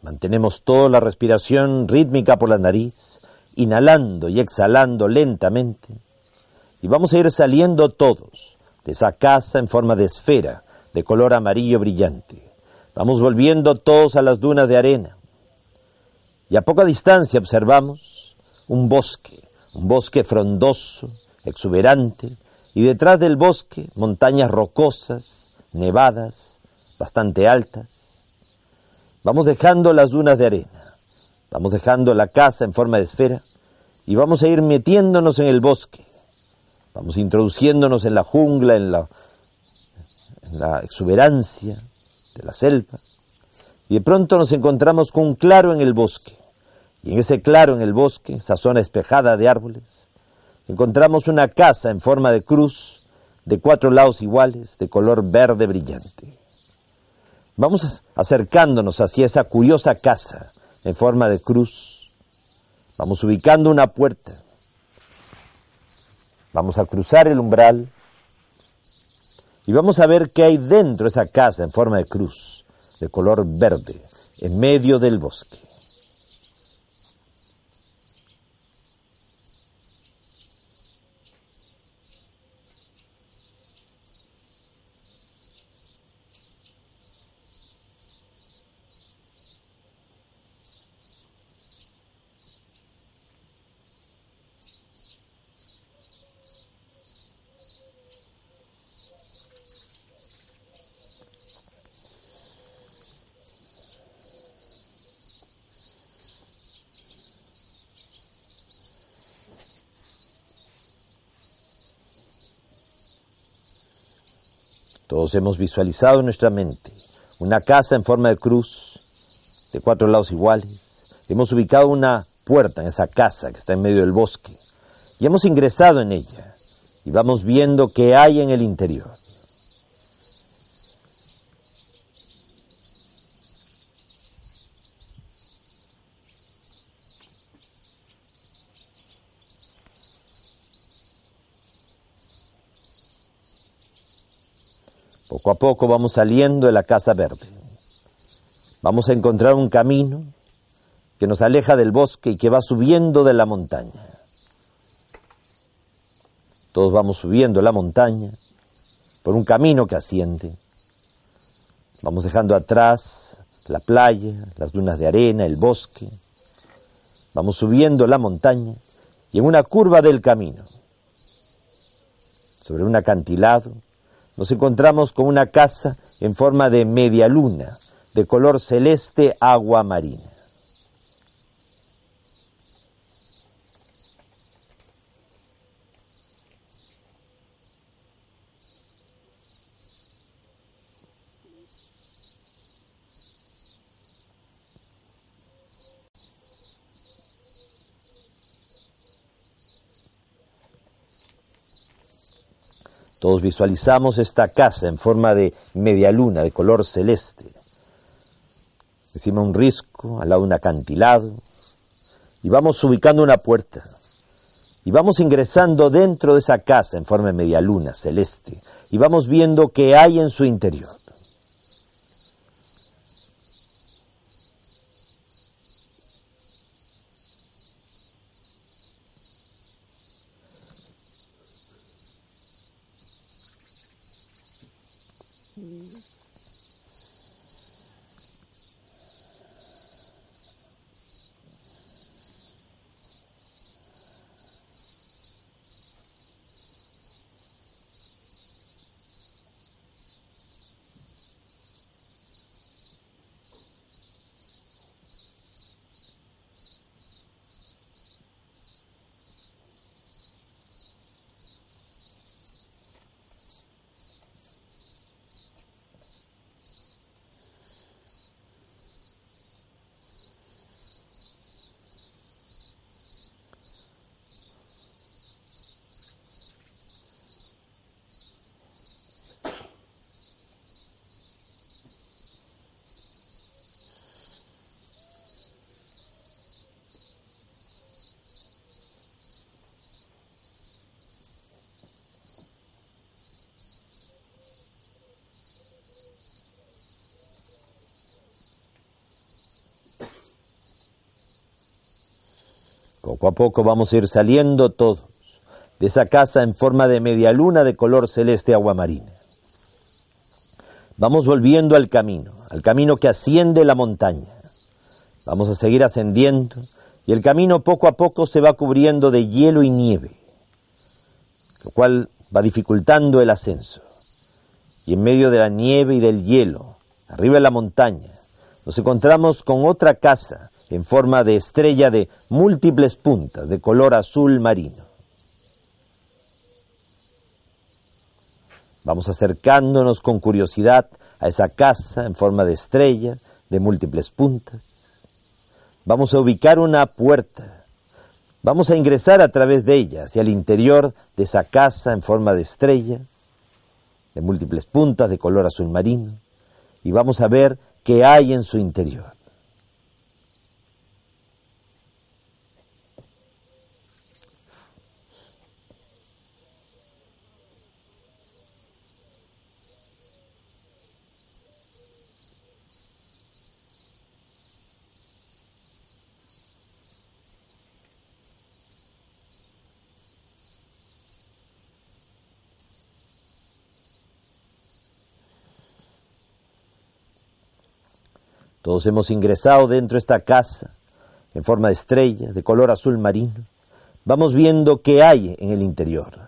Mantenemos toda la respiración rítmica por la nariz, inhalando y exhalando lentamente. Y vamos a ir saliendo todos de esa casa en forma de esfera, de color amarillo brillante. Vamos volviendo todos a las dunas de arena. Y a poca distancia observamos un bosque, un bosque frondoso, exuberante, y detrás del bosque montañas rocosas, nevadas, bastante altas Vamos dejando las dunas de arena, vamos dejando la casa en forma de esfera y vamos a ir metiéndonos en el bosque. Vamos introduciéndonos en la jungla, en la, exuberancia de la selva. Y de pronto nos encontramos con un claro en el bosque. Y en ese claro en el bosque, esa zona espejada de árboles, encontramos una casa en forma de cruz, de cuatro lados iguales, de color verde brillante. Vamos acercándonos hacia esa curiosa casa en forma de cruz. Vamos ubicando una puerta. Vamos a cruzar el umbral y vamos a ver qué hay dentro de esa casa en forma de cruz, de color verde, en medio del bosque. Todos hemos visualizado en nuestra mente una casa en forma de cruz, de cuatro lados iguales. Hemos ubicado una puerta en esa casa que está en medio del bosque y hemos ingresado en ella y vamos viendo qué hay en el interior. Poco a poco vamos saliendo de la casa verde. Vamos a encontrar un camino que nos aleja del bosque y que va subiendo de la montaña. Todos vamos subiendo la montaña por un camino que asciende. Vamos dejando atrás la playa, las dunas de arena, el bosque. Vamos subiendo la montaña y en una curva del camino, sobre un acantilado, nos encontramos con una casa en forma de media luna, de color celeste agua marina. Todos visualizamos esta casa en forma de media luna de color celeste. Encima un risco, al lado un acantilado. Y vamos ubicando una puerta. Y vamos ingresando dentro de esa casa en forma de media luna celeste. Y vamos viendo qué hay en su interior. Poco a poco vamos a ir saliendo todos de esa casa en forma de media luna de color celeste aguamarina. Vamos volviendo al camino, al camino que asciende la montaña. Vamos a seguir ascendiendo y el camino poco a poco se va cubriendo de hielo y nieve, lo cual va dificultando el ascenso. Y en medio de la nieve y del hielo, arriba de la montaña, nos encontramos con otra casa en forma de estrella de múltiples puntas de color azul marino. Vamos acercándonos con curiosidad a esa casa en forma de estrella de múltiples puntas. Vamos a ubicar una puerta. Vamos a ingresar a través de ella hacia el interior de esa casa en forma de estrella de múltiples puntas de color azul marino y vamos a ver qué hay en su interior. Todos hemos ingresado dentro de esta casa en forma de estrella, de color azul marino. Vamos viendo qué hay en el interior.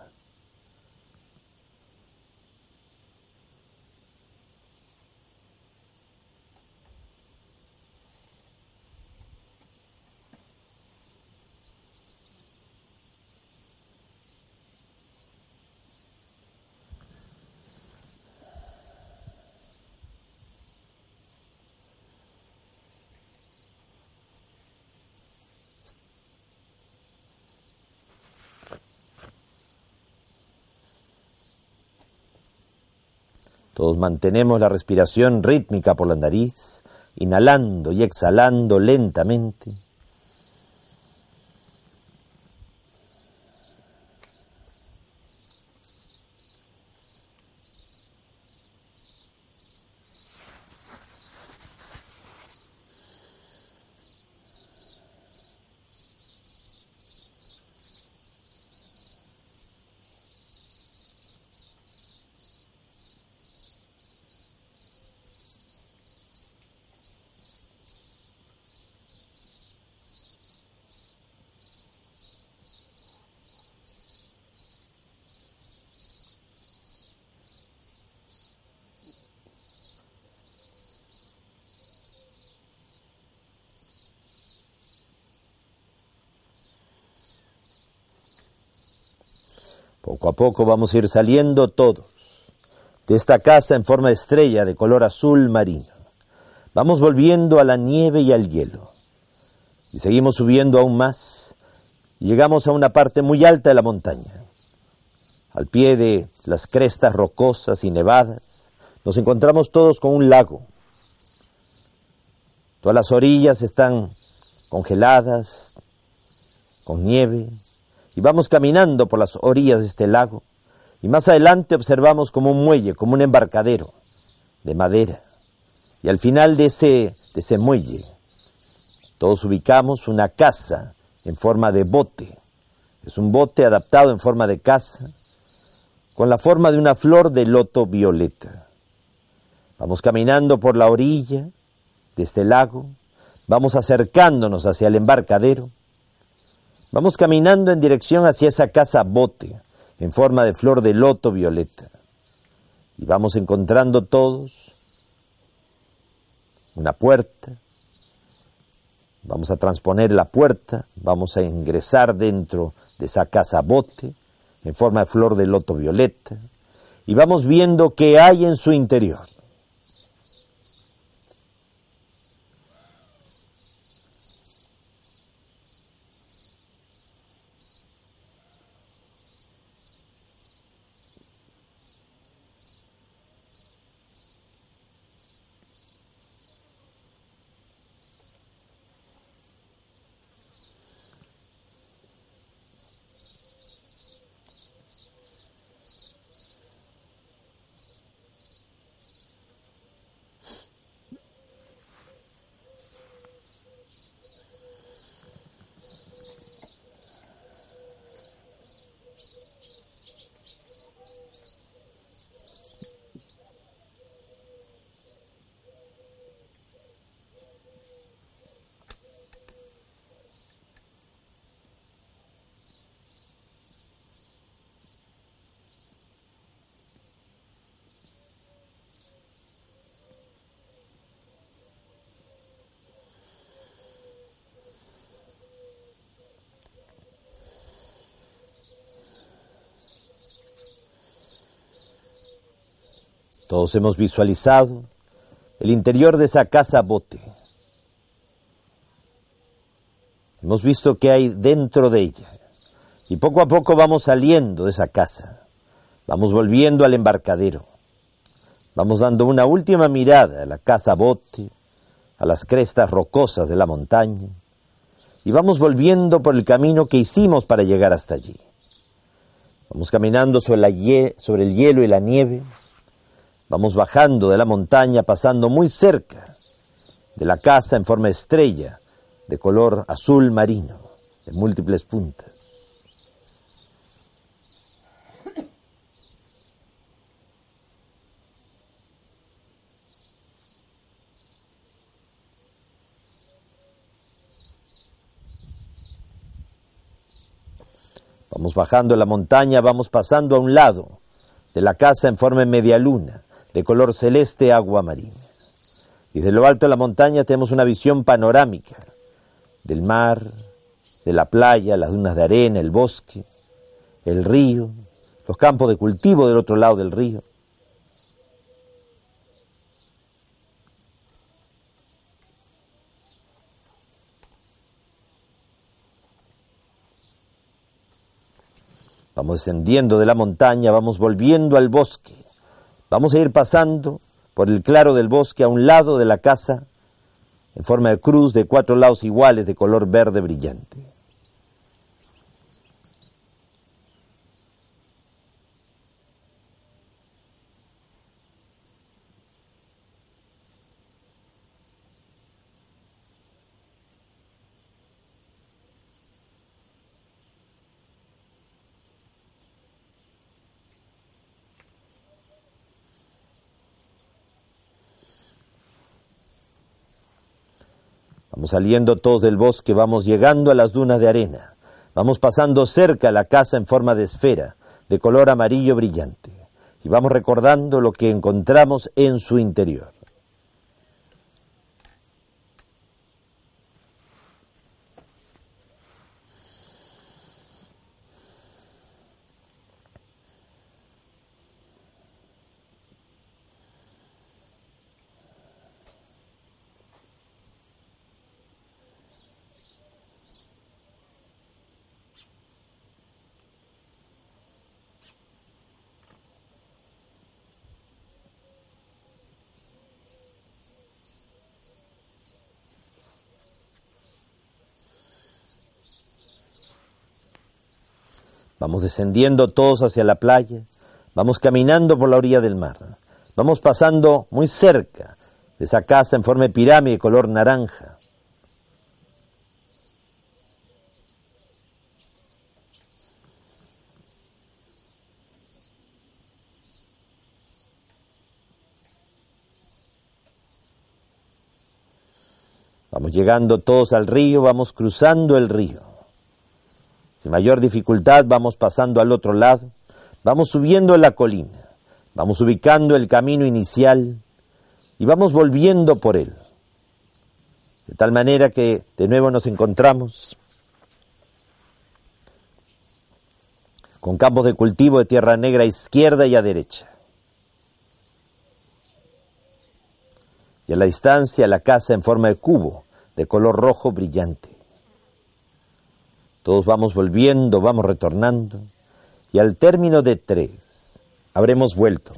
Todos mantenemos la respiración rítmica por la nariz, inhalando y exhalando lentamente. Poco vamos a ir saliendo todos de esta casa en forma de estrella de color azul marino. Vamos volviendo a la nieve y al hielo. Y seguimos subiendo aún más y llegamos a una parte muy alta de la montaña. Al pie de las crestas rocosas y nevadas nos encontramos todos con un lago. Todas las orillas están congeladas, con nieve, y vamos caminando por las orillas de este lago, y más adelante observamos como un muelle, como un embarcadero de madera, y al final de ese, de ese muelle, todos ubicamos una casa en forma de bote, es un bote adaptado en forma de casa, con la forma de una flor de loto violeta. Vamos caminando por la orilla de este lago, vamos acercándonos hacia el embarcadero, vamos caminando en dirección hacia esa casa bote en forma de flor de loto violeta. Y vamos encontrando todos una puerta, vamos a transponer la puerta, vamos a ingresar dentro de esa casa bote en forma de flor de loto violeta y vamos viendo qué hay en su interior. Hemos visualizado el interior de esa casa bote. Hemos visto qué hay dentro de ella. Y poco a poco vamos saliendo de esa casa. Vamos volviendo al embarcadero. Vamos dando una última mirada a la casa bote, a las crestas rocosas de la montaña. Y vamos volviendo por el camino que hicimos para llegar hasta allí. Vamos caminando sobre el hielo y la nieve Vamos bajando de la montaña, pasando muy cerca de la casa en forma estrella, de color azul marino, de múltiples puntas. Vamos bajando la montaña, vamos pasando a un lado de la casa en forma media luna de color celeste agua marina. Desde lo alto de la montaña tenemos una visión panorámica del mar, de la playa, las dunas de arena, el bosque, el río, los campos de cultivo del otro lado del río. Vamos descendiendo de la montaña, vamos volviendo al bosque. Vamos a ir pasando por el claro del bosque a un lado de la casa en forma de cruz de cuatro lados iguales de color verde brillante. Saliendo todos del bosque, vamos llegando a las dunas de arena, vamos pasando cerca a la casa en forma de esfera, de color amarillo brillante, y vamos recordando lo que encontramos en su interior. Descendiendo todos hacia la playa, vamos caminando por la orilla del mar, vamos pasando muy cerca de esa casa en forma de pirámide color naranja. Vamos llegando todos al río, vamos cruzando el río. Sin mayor dificultad vamos pasando al otro lado, vamos subiendo la colina, vamos ubicando el camino inicial y vamos volviendo por él. De tal manera que de nuevo nos encontramos con campos de cultivo de tierra negra a izquierda y a derecha. y a la distancia la casa en forma de cubo, de color rojo brillante. Todos vamos volviendo, vamos retornando, y al término de tres habremos vuelto.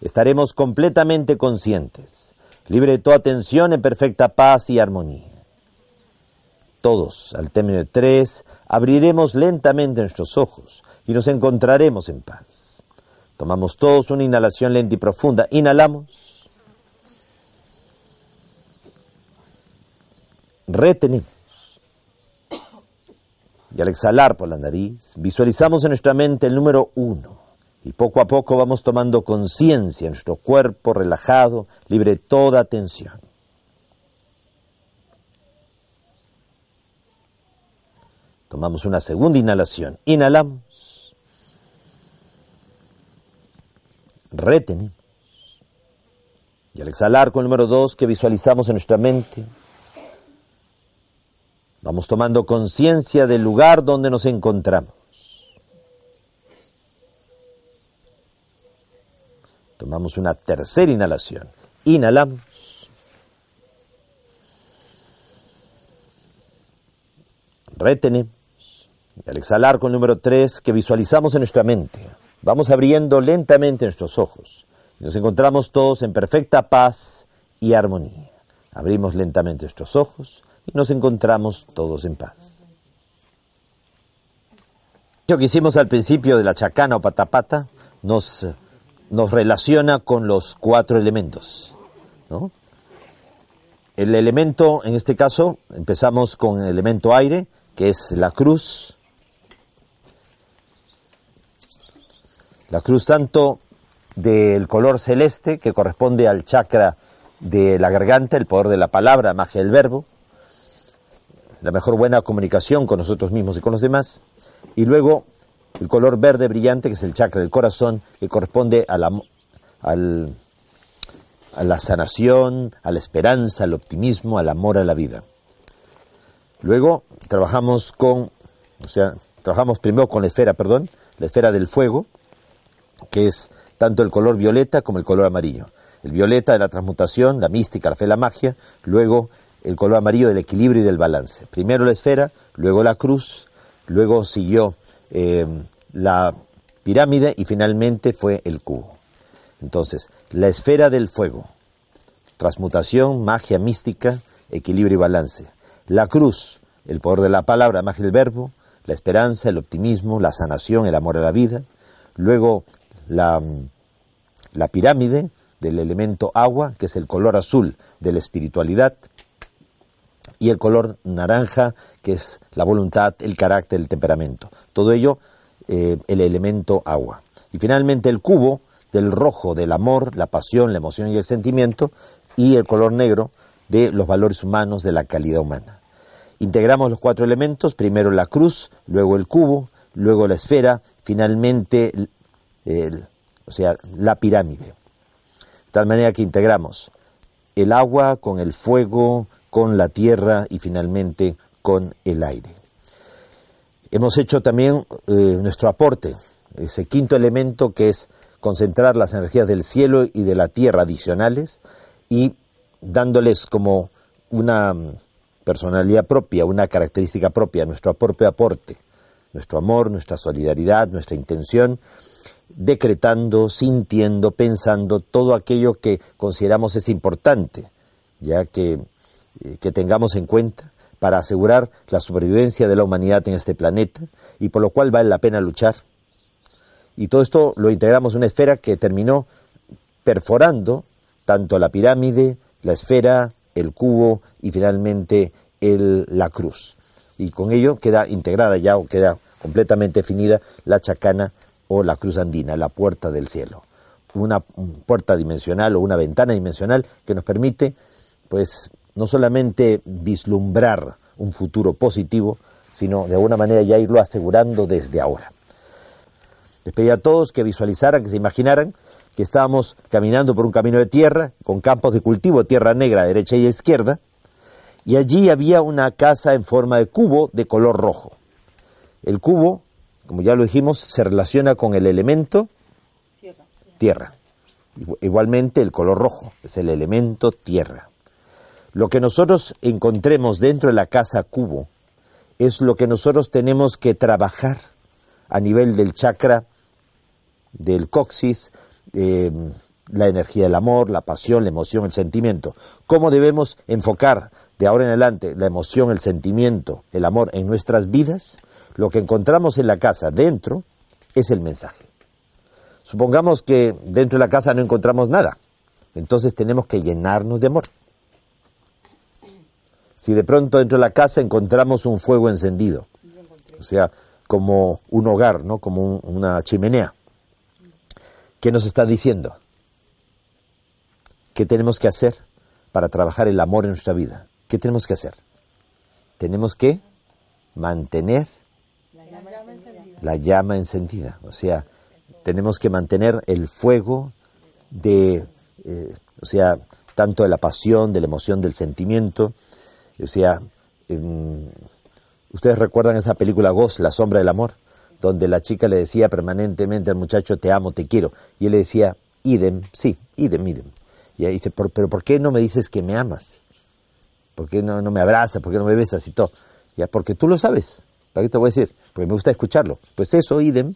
Estaremos completamente conscientes, libre de toda tensión, en perfecta paz y armonía. Todos, al término de tres, abriremos lentamente nuestros ojos y nos encontraremos en paz. Tomamos todos una inhalación lenta y profunda. Inhalamos. retenemos. Y al exhalar por la nariz, visualizamos en nuestra mente el número uno. Y poco a poco vamos tomando conciencia en nuestro cuerpo relajado, libre de toda tensión. Tomamos una segunda inhalación. Inhalamos. Retenemos. Y al exhalar con el número dos que visualizamos en nuestra mente, Vamos tomando conciencia del lugar donde nos encontramos. Tomamos una tercera inhalación. Inhalamos. Retenemos. Y al exhalar con el número 3 que visualizamos en nuestra mente, vamos abriendo lentamente nuestros ojos. Nos encontramos todos en perfecta paz y armonía. Abrimos lentamente nuestros ojos y nos encontramos todos en paz. Lo que hicimos al principio de la chacana o patapata nos, nos relaciona con los cuatro elementos. El elemento, en este caso, empezamos con el elemento aire, que es la cruz. La cruz tanto del color celeste, que corresponde al chakra de la garganta, el poder de la palabra, magia del verbo, la mejor buena comunicación con nosotros mismos y con los demás. Y luego el color verde brillante, que es el chakra del corazón, que corresponde a la, al, a la sanación, a la esperanza, al optimismo, al amor a la vida. Luego trabajamos con, o sea, trabajamos primero con la esfera, perdón, la esfera del fuego, que es tanto el color violeta como el color amarillo. El violeta de la transmutación, la mística, la fe, la magia, luego el color amarillo del equilibrio y del balance. Primero la esfera, luego la cruz, luego siguió eh, la pirámide y finalmente fue el cubo. Entonces, la esfera del fuego, transmutación, magia mística, equilibrio y balance. La cruz, el poder de la palabra, magia del verbo, la esperanza, el optimismo, la sanación, el amor a la vida. Luego la, la pirámide del elemento agua, que es el color azul de la espiritualidad y el color naranja, que es la voluntad, el carácter, el temperamento. Todo ello, eh, el elemento agua. Y finalmente el cubo del rojo del amor, la pasión, la emoción y el sentimiento, y el color negro de los valores humanos, de la calidad humana. Integramos los cuatro elementos, primero la cruz, luego el cubo, luego la esfera, finalmente o sea, la pirámide. De tal manera que integramos el agua con el fuego, con la tierra y finalmente con el aire. Hemos hecho también eh, nuestro aporte, ese quinto elemento que es concentrar las energías del cielo y de la tierra adicionales y dándoles como una mm, personalidad propia, una característica propia, nuestro propio aporte, nuestro amor, nuestra solidaridad, nuestra intención, decretando, sintiendo, pensando todo aquello que consideramos es importante, ya que que tengamos en cuenta para asegurar la supervivencia de la humanidad en este planeta y por lo cual vale la pena luchar. Y todo esto lo integramos en una esfera que terminó perforando tanto la pirámide, la esfera, el cubo y finalmente el, la cruz. Y con ello queda integrada ya o queda completamente definida la chacana o la cruz andina, la puerta del cielo. Una puerta dimensional o una ventana dimensional que nos permite, pues, no solamente vislumbrar un futuro positivo, sino de alguna manera ya irlo asegurando desde ahora. Les pedí a todos que visualizaran, que se imaginaran que estábamos caminando por un camino de tierra, con campos de cultivo, tierra negra, derecha y izquierda, y allí había una casa en forma de cubo de color rojo. El cubo, como ya lo dijimos, se relaciona con el elemento tierra. Igualmente el color rojo es el elemento tierra. Lo que nosotros encontremos dentro de la casa cubo es lo que nosotros tenemos que trabajar a nivel del chakra, del coxis, eh, la energía del amor, la pasión, la emoción, el sentimiento. ¿Cómo debemos enfocar de ahora en adelante la emoción, el sentimiento, el amor en nuestras vidas? Lo que encontramos en la casa dentro es el mensaje. Supongamos que dentro de la casa no encontramos nada, entonces tenemos que llenarnos de amor. Si de pronto dentro de la casa encontramos un fuego encendido, o sea, como un hogar, ¿no? Como un- una chimenea. ¿Qué nos está diciendo? ¿Qué tenemos que hacer para trabajar el amor en nuestra vida? ¿Qué tenemos que hacer? Tenemos que mantener la llama encendida. O sea, tenemos que mantener el fuego de, eh, o sea, tanto de la pasión, de la emoción, del sentimiento. O sea, em, ustedes recuerdan esa película Ghost, La sombra del amor, donde la chica le decía permanentemente al muchacho, te amo, te quiero. Y él le decía, idem, sí, idem, idem. Y ahí dice, "Por- pero ¿por qué no me dices que me amas? ¿Por qué no, no me abrazas? ¿Por qué no me besas y todo? Ya, porque tú lo sabes. ¿Para qué te voy a decir? Porque me gusta escucharlo. Pues eso, idem.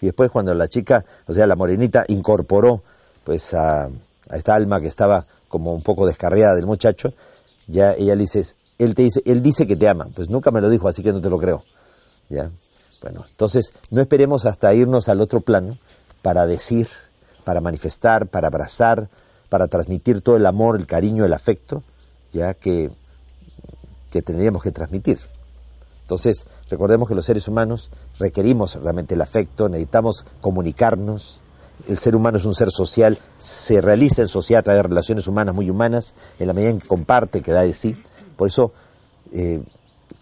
Y después cuando la chica, o sea, la morenita, incorporó pues a, a esta alma que estaba como un poco descarriada del muchacho, ya ella le dice, él te dice, él dice que te ama. Pues nunca me lo dijo, así que no te lo creo. ¿Ya? Bueno, entonces no esperemos hasta irnos al otro plano para decir, para manifestar, para abrazar, para transmitir todo el amor, el cariño, el afecto, ya que, que tendríamos que transmitir. Entonces, recordemos que los seres humanos requerimos realmente el afecto, necesitamos comunicarnos. El ser humano es un ser social, se realiza en sociedad a través de relaciones humanas muy humanas, en la medida en que comparte, que da de sí. Por eso, eh,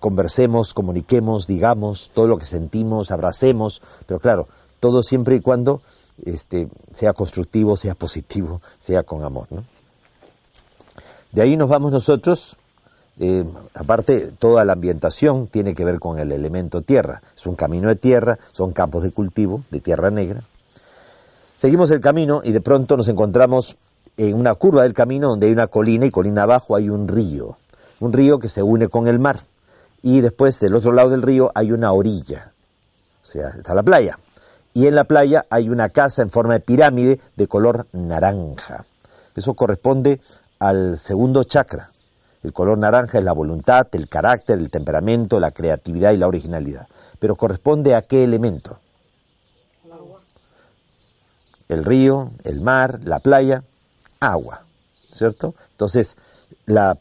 conversemos, comuniquemos, digamos todo lo que sentimos, abracemos, pero claro, todo siempre y cuando este, sea constructivo, sea positivo, sea con amor. ¿no? De ahí nos vamos nosotros, eh, aparte toda la ambientación tiene que ver con el elemento tierra, es un camino de tierra, son campos de cultivo de tierra negra. Seguimos el camino y de pronto nos encontramos en una curva del camino donde hay una colina y colina abajo hay un río, un río que se une con el mar y después del otro lado del río hay una orilla, o sea, está la playa. Y en la playa hay una casa en forma de pirámide de color naranja. Eso corresponde al segundo chakra. El color naranja es la voluntad, el carácter, el temperamento, la creatividad y la originalidad. Pero corresponde a qué elemento? El río, el mar, la playa, agua, ¿cierto? Entonces, la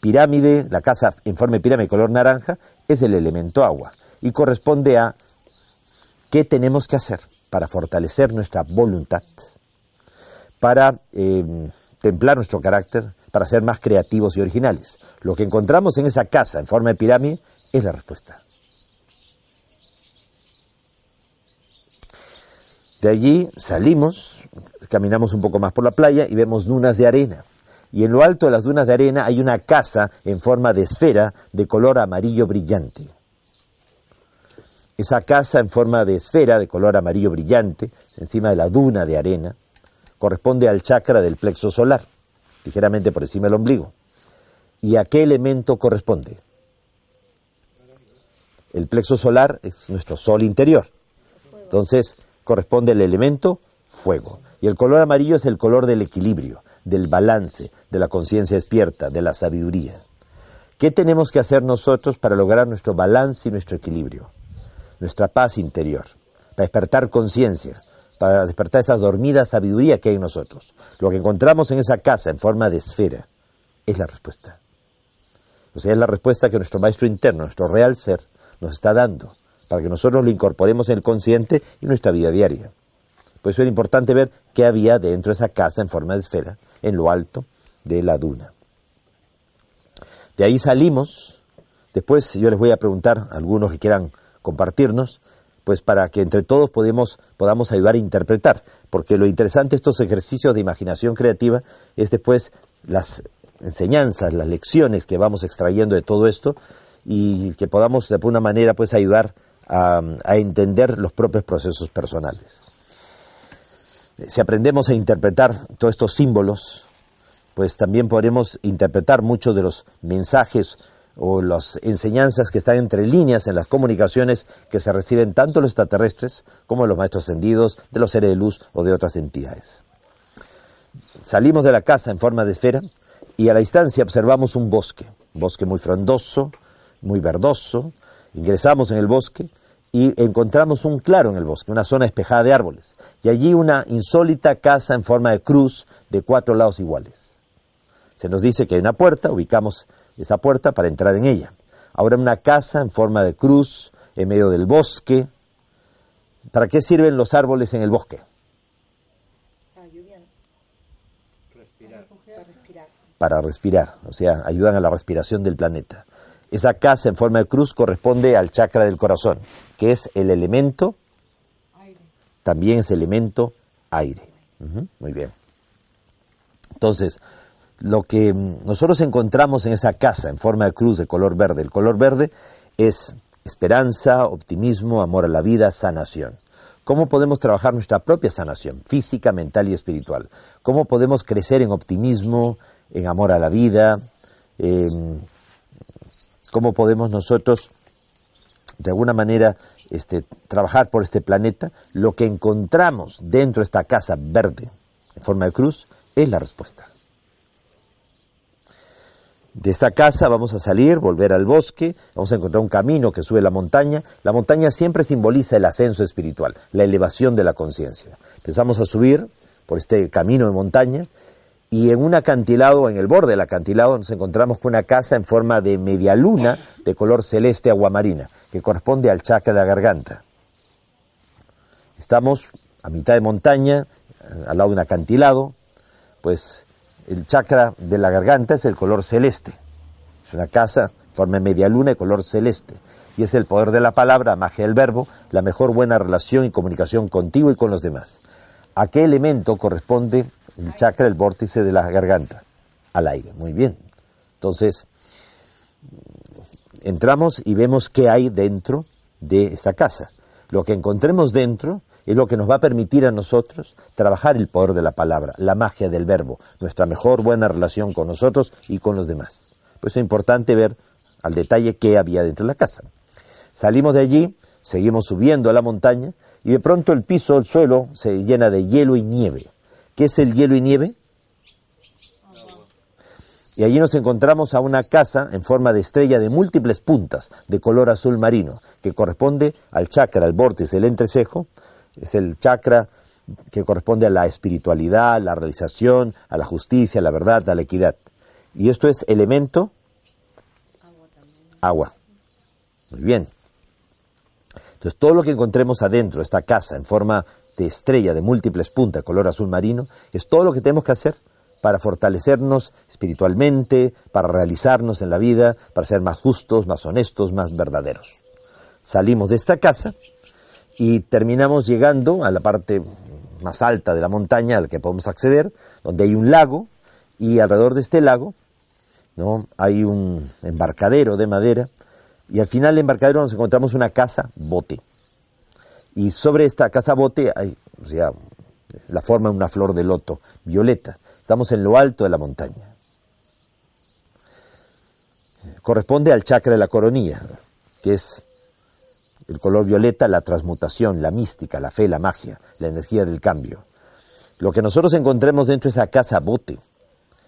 pirámide, la casa en forma de pirámide de color naranja, es el elemento agua y corresponde a qué tenemos que hacer para fortalecer nuestra voluntad, para eh, templar nuestro carácter, para ser más creativos y originales. Lo que encontramos en esa casa en forma de pirámide es la respuesta. De allí salimos, caminamos un poco más por la playa y vemos dunas de arena. Y en lo alto de las dunas de arena hay una casa en forma de esfera de color amarillo brillante. Esa casa en forma de esfera de color amarillo brillante, encima de la duna de arena, corresponde al chakra del plexo solar, ligeramente por encima del ombligo. ¿Y a qué elemento corresponde? El plexo solar es nuestro sol interior. Entonces, corresponde el elemento fuego. Y el color amarillo es el color del equilibrio, del balance, de la conciencia despierta, de la sabiduría. ¿Qué tenemos que hacer nosotros para lograr nuestro balance y nuestro equilibrio? Nuestra paz interior, para despertar conciencia, para despertar esa dormida sabiduría que hay en nosotros. Lo que encontramos en esa casa en forma de esfera es la respuesta. O sea, es la respuesta que nuestro maestro interno, nuestro real ser, nos está dando, para que nosotros lo incorporemos en el consciente y nuestra vida diaria. Por eso era importante ver qué había dentro de esa casa en forma de esfera, en lo alto de la duna. De ahí salimos, después yo les voy a preguntar a algunos que quieran compartirnos, pues para que entre todos podamos ayudar a interpretar, porque lo interesante de estos ejercicios de imaginación creativa es después las enseñanzas, las lecciones que vamos extrayendo de todo esto y que podamos de alguna manera pues ayudar a entender los propios procesos personales. Si aprendemos a interpretar todos estos símbolos, pues también podremos interpretar muchos de los mensajes o las enseñanzas que están entre líneas en las comunicaciones que se reciben tanto los extraterrestres como los maestros ascendidos, de los seres de luz o de otras entidades. Salimos de la casa en forma de esfera y a la distancia observamos un bosque, bosque muy frondoso, muy verdoso. Ingresamos en el bosque y encontramos un claro en el bosque, una zona despejada de árboles, y allí una insólita casa en forma de cruz de cuatro lados iguales. Se nos dice que hay una puerta, ubicamos esa puerta para entrar en ella. Ahora una casa en forma de cruz en medio del bosque. ¿Para qué sirven los árboles en el bosque? Para respirar, o sea, ayudan a la respiración del planeta. Esa casa en forma de cruz corresponde al chakra del corazón, que es el elemento, también es elemento aire. Muy bien. Entonces, lo que nosotros encontramos en esa casa en forma de cruz de color verde, el color verde es esperanza, optimismo, amor a la vida, sanación. ¿Cómo podemos trabajar nuestra propia sanación física, mental y espiritual? ¿Cómo podemos crecer en optimismo, en amor a la vida? ¿Cómo podemos nosotros, de alguna manera, este, trabajar por este planeta? Lo que encontramos dentro de esta casa verde, en forma de cruz, es la respuesta. De esta casa vamos a salir, volver al bosque, vamos a encontrar un camino que sube la montaña. La montaña siempre simboliza el ascenso espiritual, la elevación de la conciencia. Empezamos a subir por este camino de montaña y en un acantilado, en el borde del acantilado, nos encontramos con una casa en forma de media luna de color celeste aguamarina, que corresponde al chakra de la garganta. Estamos a mitad de montaña, al lado de un acantilado, pues el chakra de la garganta es el color celeste. Es una casa en forma de media luna de color celeste. Y es el poder de la palabra, magia del verbo, la mejor buena relación y comunicación contigo y con los demás. ¿A qué elemento corresponde el chakra, el vórtice de la garganta? Al aire. Muy bien. Entonces, entramos y vemos qué hay dentro de esta casa. Lo que encontremos dentro es lo que nos va a permitir a nosotros trabajar el poder de la palabra, la magia del verbo, nuestra mejor buena relación con nosotros y con los demás. Por eso es importante ver al detalle qué había dentro de la casa. Salimos de allí, seguimos subiendo a la montaña y de pronto el piso, el suelo, se llena de hielo y nieve. ¿Qué es el hielo y nieve? Y allí nos encontramos a una casa en forma de estrella de múltiples puntas de color azul marino, que corresponde al chakra, al vórtice, el entrecejo, es el chakra que corresponde a la espiritualidad, a la realización, a la justicia, a la verdad, a la equidad. Y esto es elemento agua. Muy bien. Entonces todo lo que encontremos adentro de esta casa en forma de estrella de múltiples puntas, color azul marino, es todo lo que tenemos que hacer para fortalecernos espiritualmente, para realizarnos en la vida, para ser más justos, más honestos, más verdaderos. Salimos de esta casa y terminamos llegando a la parte más alta de la montaña a la que podemos acceder, donde hay un lago y alrededor de este lago ¿no? hay un embarcadero de madera y al final del embarcadero nos encontramos una casa bote. Y sobre esta casa bote hay o sea, la forma de una flor de loto violeta. Estamos en lo alto de la montaña. Corresponde al chakra de la coronilla, que es el color violeta, la transmutación, la mística, la fe, la magia, la energía del cambio. Lo que nosotros encontremos dentro de esa casa bote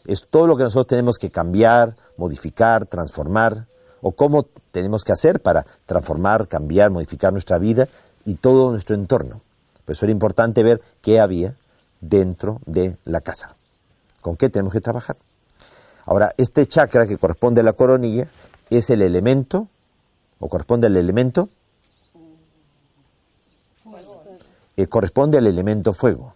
es todo lo que nosotros tenemos que cambiar, modificar, transformar, o cómo tenemos que hacer para transformar, cambiar, modificar nuestra vida y todo nuestro entorno. Por eso era importante ver qué había dentro de la casa, con qué tenemos que trabajar. Ahora, este chakra que corresponde a la coronilla es el elemento, o corresponde al elemento, eh, corresponde al elemento fuego,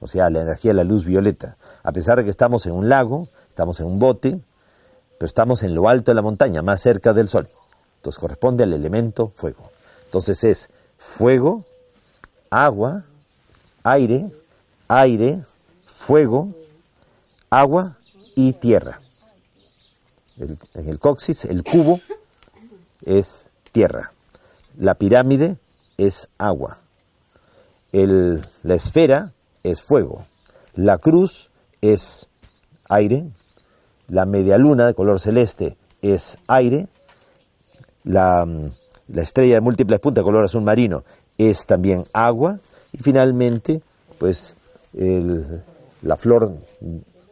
o sea, la energía de la luz violeta. A pesar de que estamos en un lago, estamos en un bote, pero estamos en lo alto de la montaña, más cerca del sol. Entonces corresponde al elemento fuego. Entonces es fuego, agua, aire, aire, fuego, agua y tierra. En el coxis, el cubo es tierra. La pirámide es agua. El- la esfera es fuego. La cruz es aire. La media luna de color celeste es aire. La, mm, la estrella de múltiples puntas color azul marino es también agua. Y finalmente, pues, el- la flor,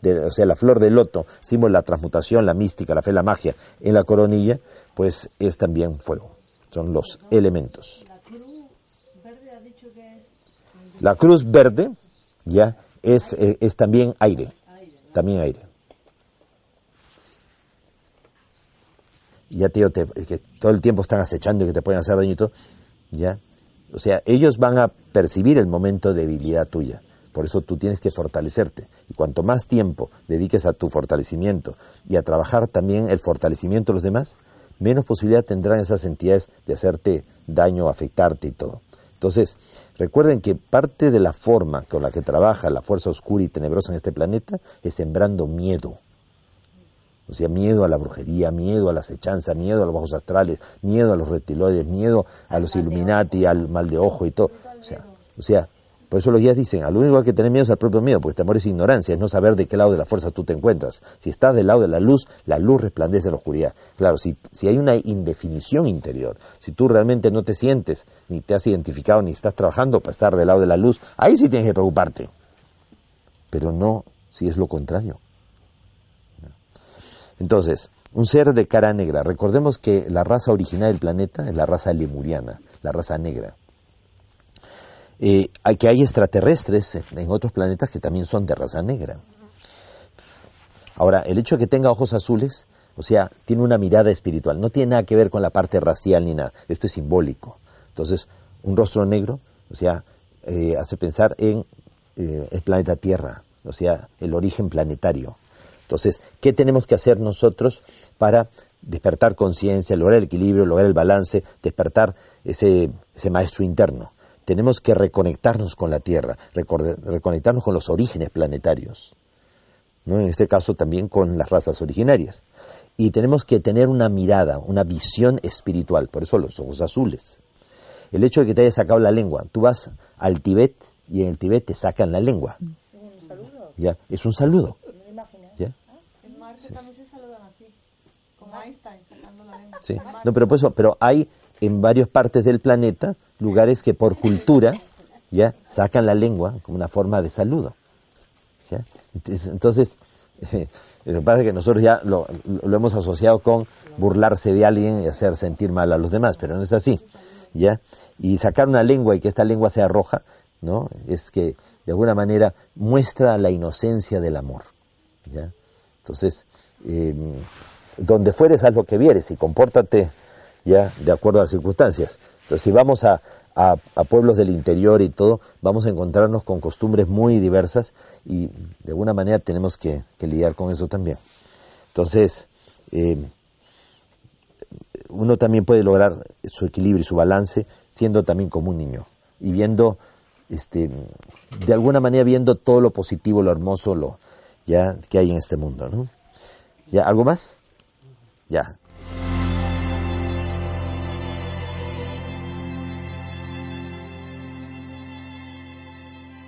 de, o sea, la flor de loto, símbolo de la transmutación, la mística, la fe, la magia, en la coronilla, pues es también fuego. Son los elementos. La cruz verde, ya, es, eh, es también aire. También aire. Ya te digo, te- que todo el tiempo están acechando y que te pueden hacer daño y todo, ya. O sea, ellos van a percibir el momento de debilidad tuya. Por eso tú tienes que fortalecerte. Y cuanto más tiempo dediques a tu fortalecimiento y a trabajar también el fortalecimiento de los demás, menos posibilidad tendrán esas entidades de hacerte daño, afectarte y todo. Entonces, recuerden que parte de la forma con la que trabaja la fuerza oscura y tenebrosa en este planeta es sembrando miedo. O sea, miedo a la brujería, miedo a la acechanza, miedo a los bajos astrales, miedo a los reptiloides, miedo a los Illuminati, al mal de ojo y todo. O sea, por eso los guías dicen, al único que tener miedo es al propio miedo, porque temor es ignorancia, es no saber de qué lado de la fuerza tú te encuentras. Si estás del lado de la luz, la luz resplandece en la oscuridad. Claro, si, si hay una indefinición interior, si tú realmente no te sientes, ni te has identificado, ni estás trabajando para estar del lado de la luz, ahí sí tienes que preocuparte. Pero no si es lo contrario. Entonces, un ser de cara negra. Recordemos que la raza original del planeta es la raza lemuriana, la raza negra. Eh, que hay extraterrestres en otros planetas que también son de raza negra. Ahora, el hecho de que tenga ojos azules, o sea, tiene una mirada espiritual, no tiene nada que ver con la parte racial ni nada, esto es simbólico. Entonces, un rostro negro, o sea, eh, hace pensar en eh, el planeta Tierra, o sea, el origen planetario. Entonces, ¿qué tenemos que hacer nosotros para despertar conciencia, lograr el equilibrio, lograr el balance, despertar ese, ese maestro interno? Tenemos que reconectarnos con la Tierra, reconectarnos con los orígenes planetarios, ¿no? en este caso también con las razas originarias. Y tenemos que tener una mirada, una visión espiritual, por eso los ojos azules. El hecho de que te hayas sacado la lengua, tú vas al Tibet y en el Tibet te sacan la lengua. ¿Ya? Es un saludo. ¿Ya? No, pero por pero hay en varias partes del planeta lugares que por cultura ya sacan la lengua como una forma de saludo. ¿ya? Entonces, entonces, lo que pasa es que nosotros ya lo, lo hemos asociado con burlarse de alguien y hacer sentir mal a los demás, pero no es así. ¿ya? Y sacar una lengua y que esta lengua sea roja, ¿no? Es que de alguna manera muestra la inocencia del amor. ¿ya? Entonces, eh, donde fueres, haz lo que vieres y compórtate ya de acuerdo a las circunstancias. Entonces, si vamos a, a, pueblos del interior y todo, vamos a encontrarnos con costumbres muy diversas y de alguna manera tenemos que, que lidiar con eso también. Entonces, eh, uno también puede lograr su equilibrio y su balance siendo también como un niño y viendo, este, de alguna manera viendo todo lo positivo, lo hermoso, lo ya que hay en este mundo, ¿no? ¿Ya algo más? Ya.